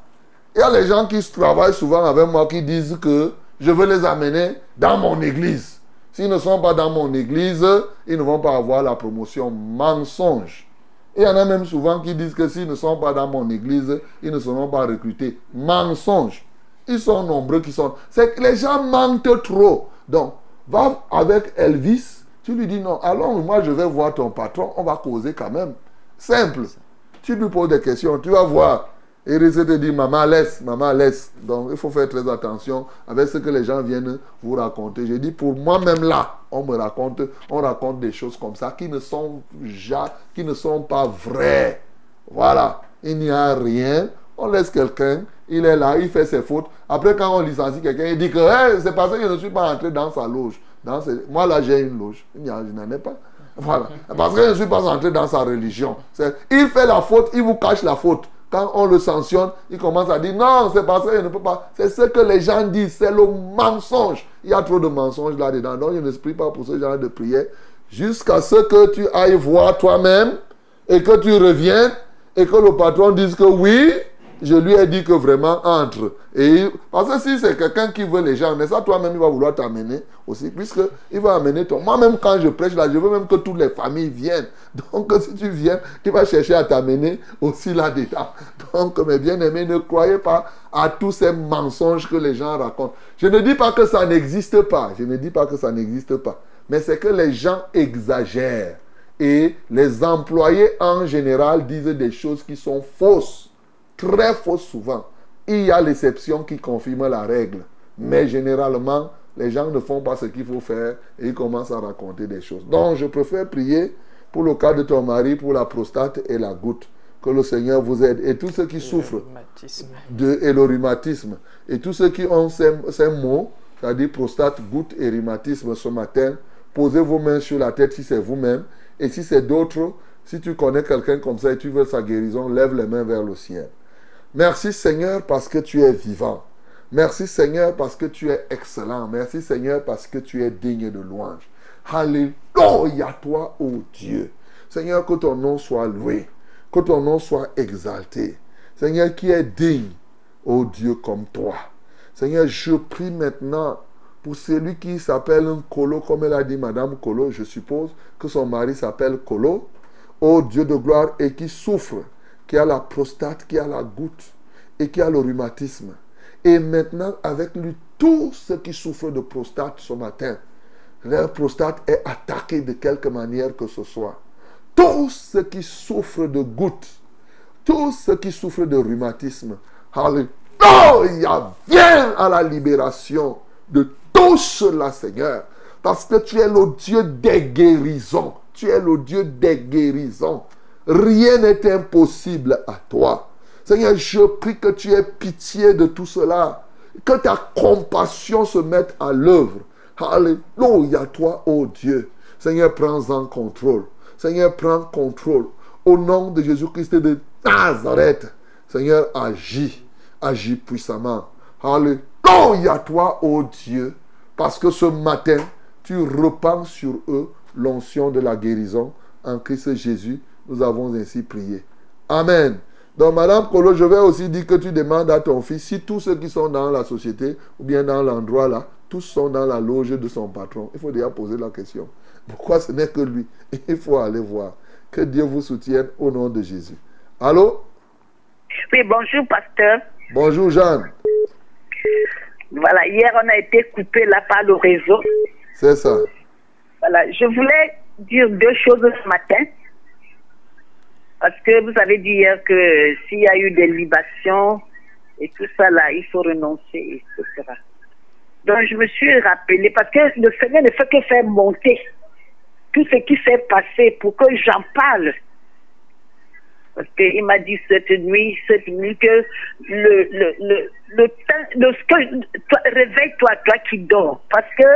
il y a les gens qui travaillent souvent avec moi qui disent que je veux les amener dans mon église. S'ils ne sont pas dans mon église, ils ne vont pas avoir la promotion mensonge. Il y en a même souvent qui disent que s'ils ne sont pas dans mon église, ils ne seront pas recrutés. Mensonge. Ils sont nombreux qui sont. C'est que les gens mentent trop. Donc, va avec Elvis, tu lui dis non, allons, moi je vais voir ton patron, on va causer quand même. Simple. Tu lui poses des questions, tu vas voir. Et il te dit, maman laisse, maman laisse. Donc il faut faire très attention avec ce que les gens viennent vous raconter. J'ai dit, pour moi-même là, on me raconte, on raconte des choses comme ça qui ne sont, qui ne sont pas vraies. Voilà. Il n'y a rien. On laisse quelqu'un, il est là, il fait ses fautes. Après, quand on licencie quelqu'un, il dit que c'est parce que je ne suis pas entré dans sa loge. Moi, là, j'ai une loge. Je n'en ai pas. Voilà. Parce que je ne suis pas entré dans sa religion. Il fait la faute, il vous cache la faute. Quand on le sanctionne, il commence à dire non, c'est parce je ne peux pas. C'est ce que les gens disent, c'est le mensonge. Il y a trop de mensonges là-dedans. Donc je ne prie pas pour ce genre de prière. Jusqu'à ce que tu ailles voir toi-même et que tu reviennes et que le patron dise que oui, je lui ai dit que vraiment entre. Et parce que si c'est quelqu'un qui veut les gens, mais ça toi-même il va vouloir t'amener aussi, puisque il va amener ton. Moi-même quand je prêche là, je veux même que toutes les familles viennent. (laughs) Donc si tu viens, il va chercher à t'amener aussi là-dedans. (laughs) Donc mes bien-aimés, ne croyez pas à tous ces mensonges que les gens racontent. Je ne dis pas que ça n'existe pas. Je ne dis pas que ça n'existe pas. Mais c'est que les gens exagèrent. Et les employés en général disent des choses qui sont fausses très faux souvent. Il y a l'exception qui confirme la règle. Mais généralement, les gens ne font pas ce qu'il faut faire et ils commencent à raconter des choses. Donc, je préfère prier pour le cas de ton mari, pour la prostate et la goutte. Que le Seigneur vous aide. Et tous ceux qui souffrent de, et le rhumatisme, et tous ceux qui ont ces, ces mots, c'est-à-dire prostate, goutte et rhumatisme ce matin, posez vos mains sur la tête si c'est vous-même. Et si c'est d'autres, si tu connais quelqu'un comme ça et tu veux sa guérison, lève les mains vers le ciel. Merci Seigneur parce que tu es vivant. Merci Seigneur parce que tu es excellent. Merci Seigneur parce que tu es digne de louange. Alléluia toi, ô Dieu. Seigneur, que ton nom soit loué. Que ton nom soit exalté. Seigneur, qui est digne, ô Dieu, comme toi. Seigneur, je prie maintenant pour celui qui s'appelle Colo, comme elle a dit Madame Colo, je suppose que son mari s'appelle Colo, ô Dieu de gloire, et qui souffre qui a la prostate, qui a la goutte et qui a le rhumatisme. Et maintenant, avec lui, tous ceux qui souffrent de prostate ce matin, leur prostate est attaquée de quelque manière que ce soit. Tous ceux qui souffrent de gouttes, tous ceux qui souffrent de rhumatisme, Alléluia, viens à la libération de tout cela, Seigneur. Parce que tu es le Dieu des guérisons. Tu es le Dieu des guérisons. Rien n'est impossible à toi. Seigneur, je prie que tu aies pitié de tout cela. Que ta compassion se mette à l'œuvre. Alléluia, toi, ô Dieu. Seigneur, prends en contrôle. Seigneur, prends contrôle. Au nom de Jésus-Christ de Nazareth. Seigneur, agis. Agis puissamment. Alléluia, toi, ô Dieu. Parce que ce matin, tu repends sur eux l'onction de la guérison. En Christ Jésus, nous avons ainsi prié. Amen. Donc, Madame Colo, je vais aussi dire que tu demandes à ton fils si tous ceux qui sont dans la société ou bien dans l'endroit là, tous sont dans la loge de son patron. Il faut déjà poser la question. Pourquoi ce n'est que lui? (laughs) Il faut aller voir. Que Dieu vous soutienne au nom de Jésus. Allô? Oui, bonjour, pasteur. Bonjour, Jeanne. Voilà, hier, on a été coupé là par le réseau. C'est ça. Voilà, je voulais dire deux choses ce matin. Parce que vous avez dit hier que s'il y a eu des libations et tout ça là, il faut renoncer, etc. Donc je me suis rappelé, parce que le Seigneur ne fait que faire monter tout ce qui s'est passé pour que j'en parle. Parce qu'il m'a dit cette nuit, cette nuit que le, le, le, le temps, le, que, réveille-toi, toi qui dors. Parce que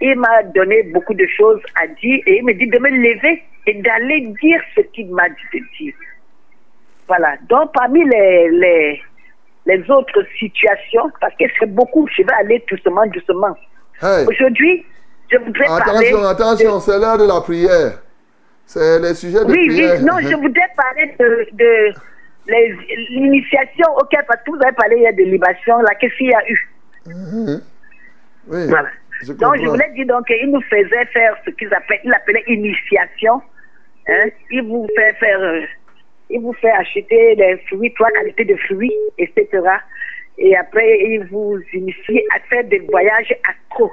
il m'a donné beaucoup de choses à dire et il me dit de me lever et d'aller dire ce qu'il m'a dit de dire. Voilà. Donc, parmi les, les, les autres situations, parce que c'est beaucoup, je vais aller doucement, doucement. Hey. Aujourd'hui, je voudrais parler. Attention, attention, c'est l'heure de la prière. C'est les sujets de Oui, prière. oui, non, je voudrais parler de, de l'initiation, ok, parce que vous avez parlé hier de libation, là, qu'est-ce qu'il y a eu? Mhm. Oui, Voilà. je Donc, je voulais dire donc qu'il nous faisait faire ce qu'ils appellent, il appelait initiation. Hein? Il vous fait faire, euh, il vous fait acheter des fruits, trois qualités de fruits, etc. Et après, il vous initie à faire des voyages accros.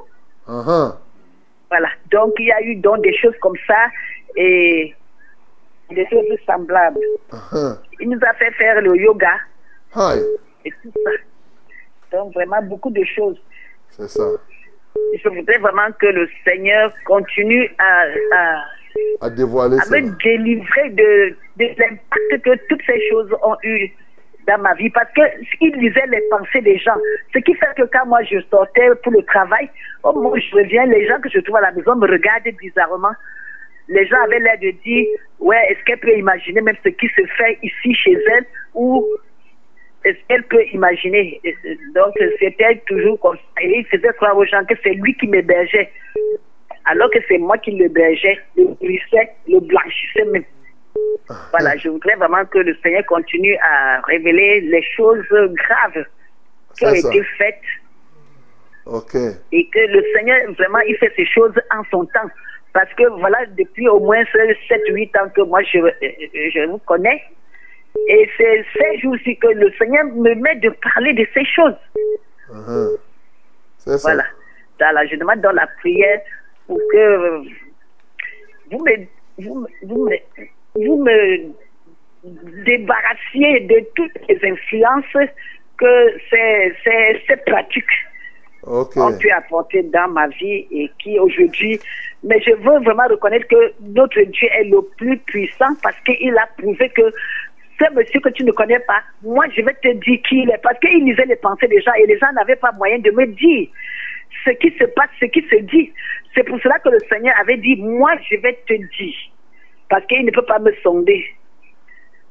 Uh-huh. Voilà. Donc, il y a eu donc des choses comme ça et des choses semblables. Uh-huh. Il nous a fait faire le yoga Hi, et tout ça. Donc, vraiment, beaucoup de choses. c'est ça. Je voudrais vraiment que le Seigneur continue à, à, À dévoiler à me délivrer de, de l'impact que toutes ces choses ont eu dans ma vie. Parce qu'il lisait les pensées des gens. Ce qui fait que quand moi je sortais pour le travail, au moment où je reviens, les gens que je trouve à la maison me regardent bizarrement. Les gens avaient l'air de dire, ouais, est-ce qu'elle peut imaginer même ce qui se fait ici chez elle ou est-ce qu'elle peut imaginer? Donc c'était toujours comme ça. Et il faisait croire aux gens que c'est lui qui m'hébergeait. Alors que c'est moi qui l'hébergeais, le nourrissais, le blanchissais même. Voilà, je voudrais vraiment que le Seigneur continue à révéler les choses graves qui ont ça. été faites et que le Seigneur, vraiment, il fait ces choses en son temps. Parce que voilà, depuis au moins 7-8 ans que moi je, euh, je vous connais, et c'est ces jours-ci que le Seigneur me met de parler de ces choses. C'est ça. Voilà. Dans la, je demande dans la prière pour que euh, vous me, vous, vous me, vous me débarrassiez de toutes les influences que ces, ces, ces pratiques Ok. ont pu apporter dans ma vie et qui aujourd'hui, mais je veux vraiment reconnaître que notre Dieu est le plus puissant parce qu'il a prouvé que ce monsieur que tu ne connais pas, moi je vais te dire qui il est parce qu'il lisait les pensées des gens et les gens n'avaient pas moyen de me dire ce qui se passe, ce qui se dit. C'est pour cela que le Seigneur avait dit, moi je vais te dire parce qu'il ne peut pas me sonder.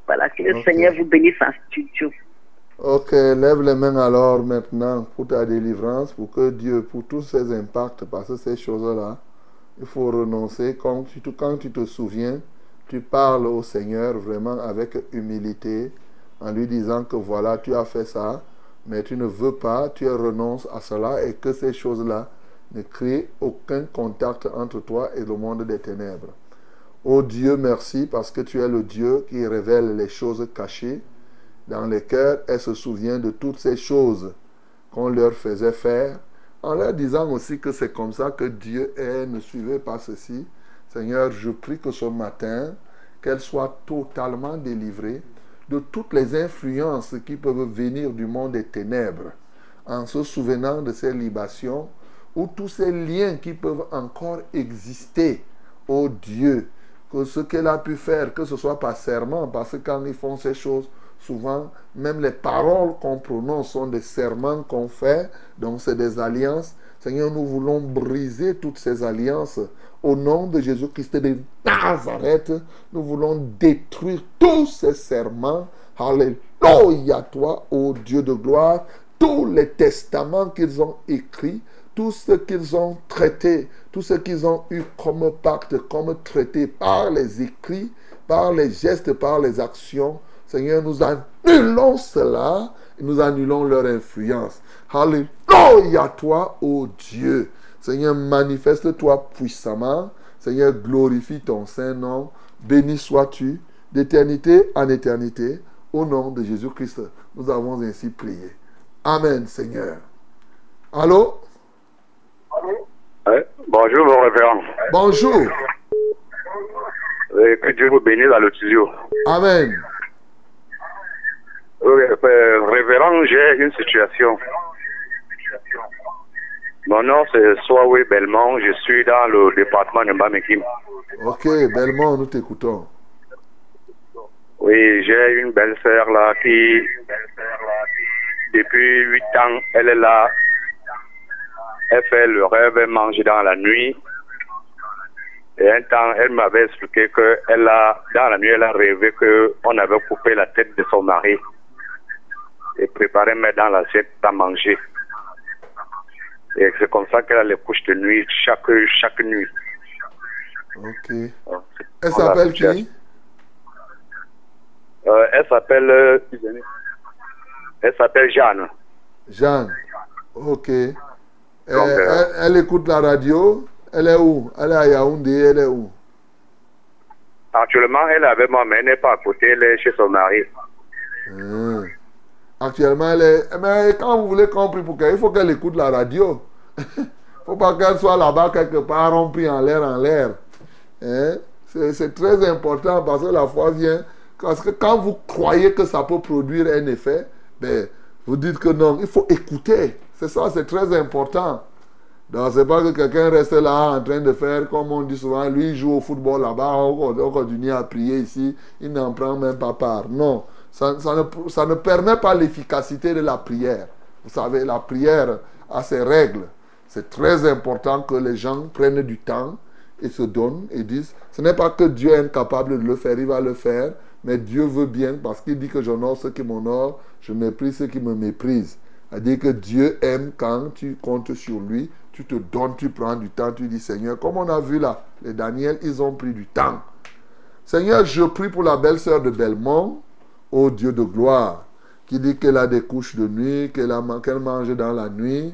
Voilà, que le. Seigneur vous bénisse en studio. Ok, lève les mains alors maintenant pour ta délivrance, pour que Dieu, pour tous ces impacts, parce que ces choses-là, il faut renoncer. Quand tu, quand tu te souviens, tu parles au Seigneur vraiment avec humilité, en lui disant que voilà, tu as fait ça, mais tu ne veux pas, tu renonces à cela et que ces choses-là ne créent aucun contact entre toi et le monde des ténèbres. Oh Dieu, merci parce que tu es le Dieu qui révèle les choses cachées dans les cœurs. Elle se souvient de toutes ces choses qu'on leur faisait faire, en leur disant aussi que c'est comme ça que Dieu est, ne suivez pas ceci. Seigneur, je prie que ce matin, qu'elle soit totalement délivrée de toutes les influences qui peuvent venir du monde des ténèbres, en se souvenant de ces libations ou tous ces liens qui peuvent encore exister, ô Dieu, que ce qu'elle a pu faire, que ce soit par serment, parce que quand ils font ces choses, souvent, même les paroles qu'on prononce sont des serments qu'on fait, donc c'est des alliances. Seigneur, nous voulons briser toutes ces alliances au nom de Jésus-Christ de Nazareth. Nous voulons détruire tous ces serments. Alléluia, toi, ô Dieu de gloire. Tous les testaments qu'ils ont écrits, tout ce qu'ils ont traité, tout ce qu'ils ont eu comme pacte, comme traité par les écrits, par les gestes, par les actions. Seigneur, nous annulons cela et nous annulons leur influence. Alléluia toi, ô Dieu. Seigneur, manifeste-toi puissamment. Seigneur, glorifie ton Saint-Nom. Béni sois-tu d'éternité en éternité. Au nom de Jésus-Christ, nous avons ainsi prié. Amen, Seigneur. Allô? bonjour, mon révérend. Bonjour. Et que Dieu vous bénisse dans le studio. Amen. Oui, euh, révérend, j'ai une situation. Mon nom c'est Soawe Belmont, je suis dans le département de Mbamikim. Ok, Belmont, nous t'écoutons. Oui, j'ai une belle-sœur là qui, depuis 8 ans, elle est là. Elle fait le rêve, elle mange dans la nuit. Et un temps, elle m'avait expliqué que elle a, dans la nuit, elle a rêvé qu'on avait coupé la tête de son mari et préparé mettre dans l'assiette à manger. Et c'est comme ça qu'elle a les couches de nuit chaque, chaque nuit. Ok. Elle s'appelle qui? Euh, Elle s'appelle. euh, Elle s'appelle Jeanne. Jeanne. Ok. Donc, euh, elle- elle écoute la radio. Elle est où? Elle est à Yaoundé. Elle est où? Actuellement, elle est avec moi, mais elle n'est pas à côté, elle est chez son mari. Hein. Actuellement, elle est. Mais quand vous voulez qu'on prie pour qu'elle, il faut qu'elle écoute la radio. (laughs) faut pas qu'elle soit là-bas quelque part, on en l'air, en l'air. Hein? C'est très important parce que la foi vient. Parce que quand vous croyez que ça peut produire un effet, ben, vous dites que non, il faut écouter. C'est ça, c'est très important. Donc, c'est pas que quelqu'un reste là en train de faire, comme on dit souvent, lui il joue au football là-bas, on continue à prier ici, il n'en prend même pas part. Non, ça, ne, ça ne permet pas l'efficacité de la prière. Vous savez, la prière a ses règles. C'est très important que les gens prennent du temps et se donnent et disent, ce n'est pas que Dieu est incapable de le faire, il va le faire, mais Dieu veut bien parce qu'il dit que j'honore ceux qui m'honorent, je méprise ceux qui me méprisent. C'est-à-dire que Dieu aime quand tu comptes sur lui, tu te donnes, tu prends du temps, tu dis Seigneur, comme on a vu là, les Daniel, ils ont pris du temps. Seigneur, je prie pour la belle-sœur de Belmont, ô Dieu de gloire, qui dit qu'elle a des couches de nuit, qu'elle qu'elle mange dans la nuit,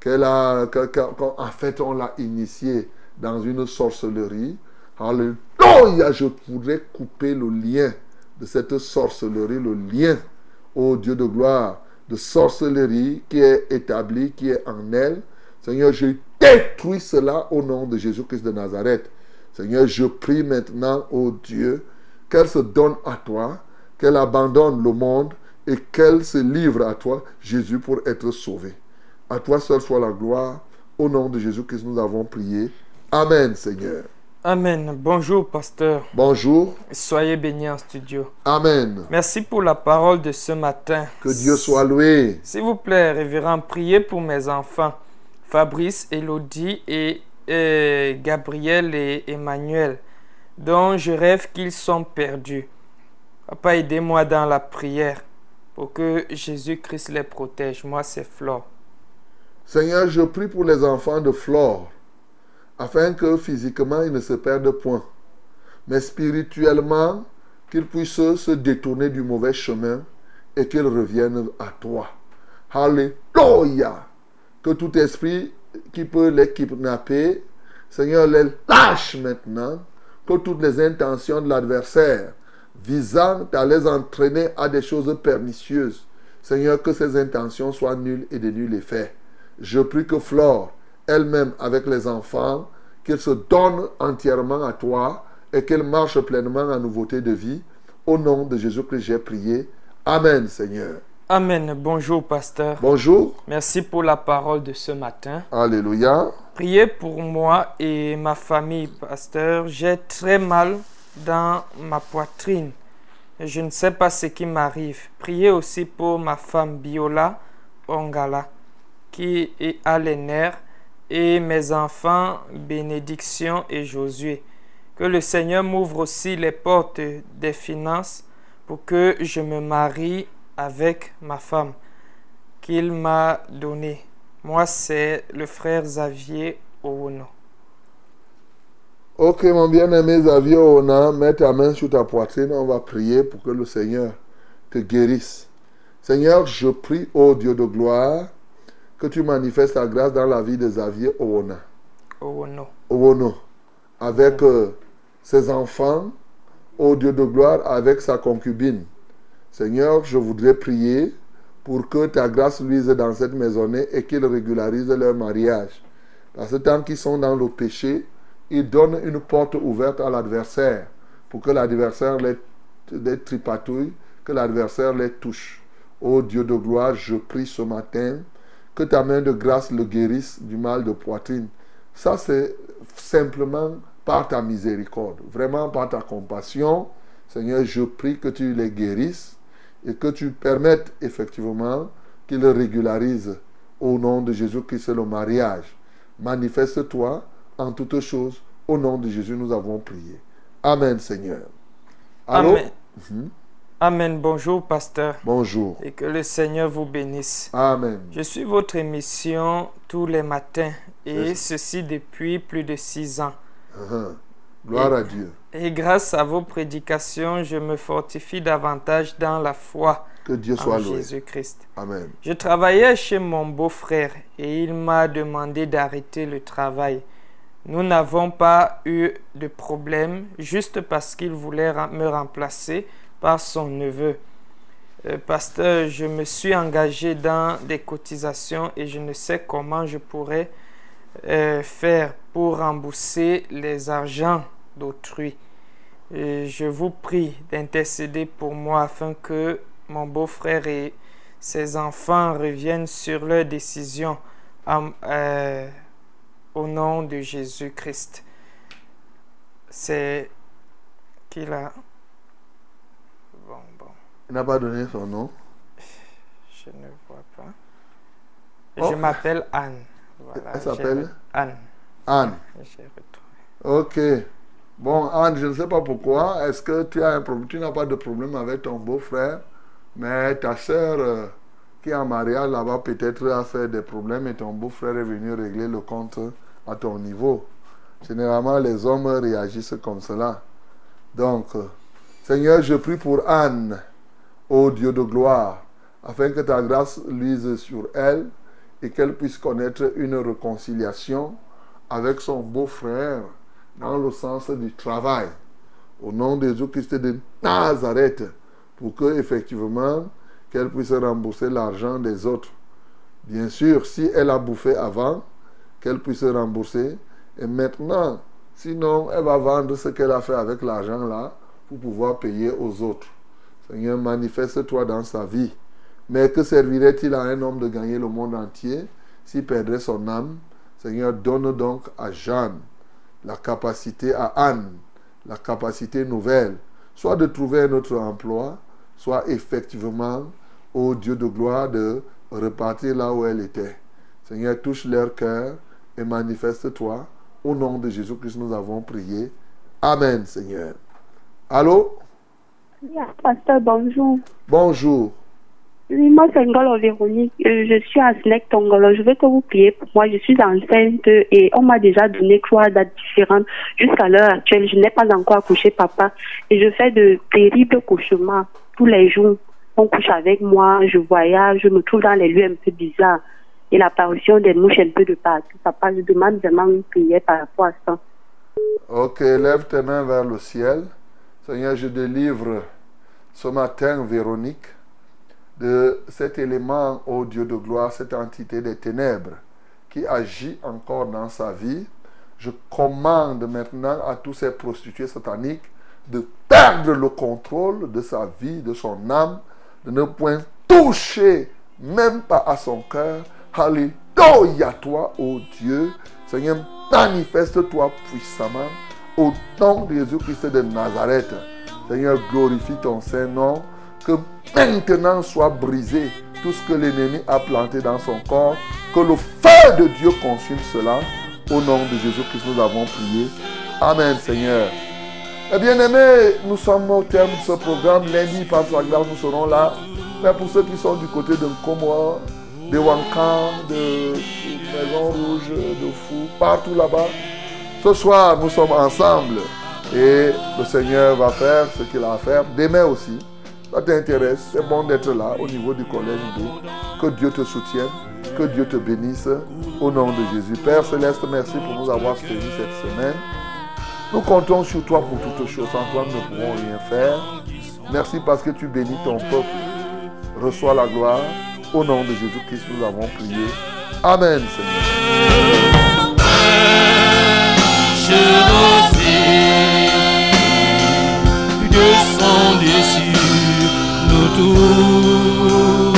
qu'elle a, fait, on l'a initiée dans une sorcellerie. Alléluia, je pourrais couper le lien de cette sorcellerie, le lien, ô Dieu de gloire, de sorcellerie qui est établi, qui est en elle. Seigneur, je détruis cela au nom de Jésus-Christ de Nazareth. Seigneur, je prie maintenant, ô Dieu, qu'elle se donne à toi, qu'elle abandonne le monde et qu'elle se livre à toi, Jésus, pour être sauvée. À toi seul soit la gloire. Au nom de Jésus-Christ, nous avons prié. Amen, Seigneur. Amen. Bonjour, pasteur. Bonjour. Soyez bénis en studio. Amen. Merci pour la parole de ce matin. Que Dieu soit loué. S'il vous plaît, révérend, priez pour mes enfants, Fabrice, Elodie et euh, Gabriel et Emmanuel, dont je rêve qu'ils sont perdus. Papa, aidez-moi dans la prière pour que Jésus-Christ les protège. Moi, c'est Flore. Seigneur, je prie pour les enfants de Flore, afin que physiquement ils ne se perdent point, mais spirituellement qu'ils puissent se détourner du mauvais chemin et qu'ils reviennent à toi. Alléluia. Que tout esprit qui peut les kidnapper, Seigneur, les lâche maintenant. Que toutes les intentions de l'adversaire visant à les entraîner à des choses pernicieuses, Seigneur, que ses intentions soient nulles et de nul effet. Je prie que Flore, elle-même avec les enfants, qu'elle se donne entièrement à toi et qu'elle marche pleinement en nouveauté de vie. Au nom de Jésus que j'ai prié. Amen, Seigneur. Amen. Bonjour, pasteur. Bonjour. Merci pour la parole de ce matin. Alléluia. Priez pour moi et ma famille, pasteur. J'ai très mal dans ma poitrine. Je ne sais pas ce qui m'arrive. Priez aussi pour ma femme Biola Ongala, qui a les nerfs, et mes enfants Bénédiction et Josué. Que le Seigneur m'ouvre aussi les portes des finances pour que je me marie avec ma femme qu'il m'a donnée. Moi, c'est le frère Xavier Ouno. Ok, mon bien-aimé Xavier Ona, mets ta main sur ta poitrine. On va prier pour que le Seigneur te guérisse. Seigneur, je prie, ô Dieu de gloire, que tu manifestes ta grâce dans la vie de Xavier Oona. Ouno. Owono, avec euh, ses enfants, ô Dieu de gloire, avec sa concubine. Seigneur, je voudrais prier pour que ta grâce luise dans cette maisonnée et qu'il régularise leur mariage. Parce que tant qu'ils sont dans le péché, ils donnent une porte ouverte à l'adversaire pour que l'adversaire les, tripatouille, que l'adversaire les touche. Ô Dieu de gloire, je prie ce matin que ta main de grâce le guérisse du mal de poitrine. Ça, c'est simplement par ta miséricorde, vraiment par ta compassion. Seigneur, je prie que tu les guérisses et que tu permettes effectivement qu'ils régularisent au nom de Jésus-Christ le mariage. Manifeste-toi en toutes choses. Au nom de Jésus, nous avons prié. Amen, Seigneur. Allô? Amen. Mhm. Amen. Bonjour, pasteur. Bonjour. Et que le Seigneur vous bénisse. Amen. Je suis votre émission tous les matins et ceci depuis plus de six ans. Uh-huh. Gloire à Dieu. Et grâce à vos prédications, je me fortifie davantage dans la foi Que Dieu en soit loué. Jésus-Christ. Amen. Je travaillais chez mon beau-frère et il m'a demandé d'arrêter le travail. Nous n'avons pas eu de problème juste parce qu'il voulait me remplacer par son neveu. Euh, pasteur, je me suis engagé dans des cotisations et je ne sais comment je pourrais euh, faire pour rembourser les argents d'autrui. Et je vous prie d'intercéder pour moi afin que mon beau-frère et ses enfants reviennent sur leurs décisions en- euh, au nom de Jésus-Christ. C'est qu'il a... Bon, bon, Il n'a pas donné son nom. je ne vois pas. Oh. Je m'appelle Anne. Voilà, Elle s'appelle Anne. Anne. J'ai retrouvé. Ok. Bon, Anne, je ne sais pas pourquoi. Est-ce que tu as un problème? Tu n'as pas de problème avec ton beau-frère, mais ta soeur euh, qui en mariage là-bas peut-être a fait des problèmes et ton beau-frère est venu régler le compte à ton niveau. Généralement, les hommes réagissent comme cela. Donc, euh, Seigneur, je prie pour Anne, ô Dieu de gloire, afin que ta grâce luise sur elle et qu'elle puisse connaître une réconciliation avec son beau-frère dans le sens du travail. Au nom de Jésus-Christ de Nazareth, pour que effectivement qu'elle puisse rembourser l'argent des autres. Bien sûr, si elle a bouffé avant, qu'elle puisse rembourser. Et maintenant, sinon, elle va vendre ce qu'elle a fait avec l'argent là pour pouvoir payer aux autres. Seigneur, manifeste-toi dans sa vie. Mais que servirait-il à un homme de gagner le monde entier s'il perdrait son âme? Seigneur, donne donc à Jeanne la capacité, à Anne, la capacité nouvelle, soit de trouver un autre emploi, soit effectivement, au Dieu de gloire, de repartir là où elle était. Seigneur, touche leur cœur et manifeste-toi. Au nom de Jésus-Christ, nous avons prié. Amen, Seigneur. Allô? Pasteur, bonjour. Bonjour. Oui, moi, c'est Ngolo Véronique. Euh, Je suis à Snake Tongolo. Je veux que vous priez pour moi. Je suis enceinte et on m'a déjà donné trois dates différentes. Jusqu'à l'heure actuelle, je n'ai pas encore accouché papa. Et je fais de terribles cauchemars tous les jours. Couche avec moi, je voyage, je me trouve dans les lieux un peu bizarres. Et l'apparition des mouches un peu de partout. Papa, je demande vraiment une prière par rapport à ça. Ok, lève tes mains vers le ciel. Seigneur, je délivre ce matin Véronique de cet élément, ô Dieu de gloire, cette entité des ténèbres qui agit encore dans sa vie. Je commande maintenant à tous ces prostituées sataniques de perdre le contrôle de sa vie, de son âme, de ne point toucher même pas à son cœur. Alléluia toi, ô Dieu. Seigneur, manifeste-toi puissamment au nom de Jésus-Christ de Nazareth. Seigneur, glorifie ton Saint-Nom. Que maintenant soit brisé tout ce que l'ennemi a planté dans son corps. Que le feu de Dieu consume cela. Au nom de Jésus-Christ, nous avons prié. Amen, Seigneur. Eh bien aimés, nous sommes au terme de ce programme. Lundi, par sa grâce, nous serons là. Mais pour ceux qui sont du côté de Nkomo, de Wankan, de Maison Rouge, de Fou, partout là-bas, ce soir, nous sommes ensemble. Et le Seigneur va faire ce qu'il a à faire. Demain aussi, ça t'intéresse, c'est bon d'être là au niveau du collège Que Dieu te soutienne, que Dieu te bénisse au nom de Jésus. Père Céleste, merci pour nous avoir suivis cette semaine. Nous comptons sur toi pour toutes choses. Sans toi, nous ne pouvons rien faire. Merci parce que tu bénis ton peuple. Reçois la gloire. Au nom de Jésus-Christ, nous avons prié. Amen, Seigneur. Je sur nos tours,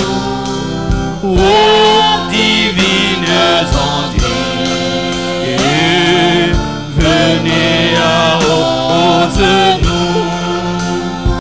ô divines.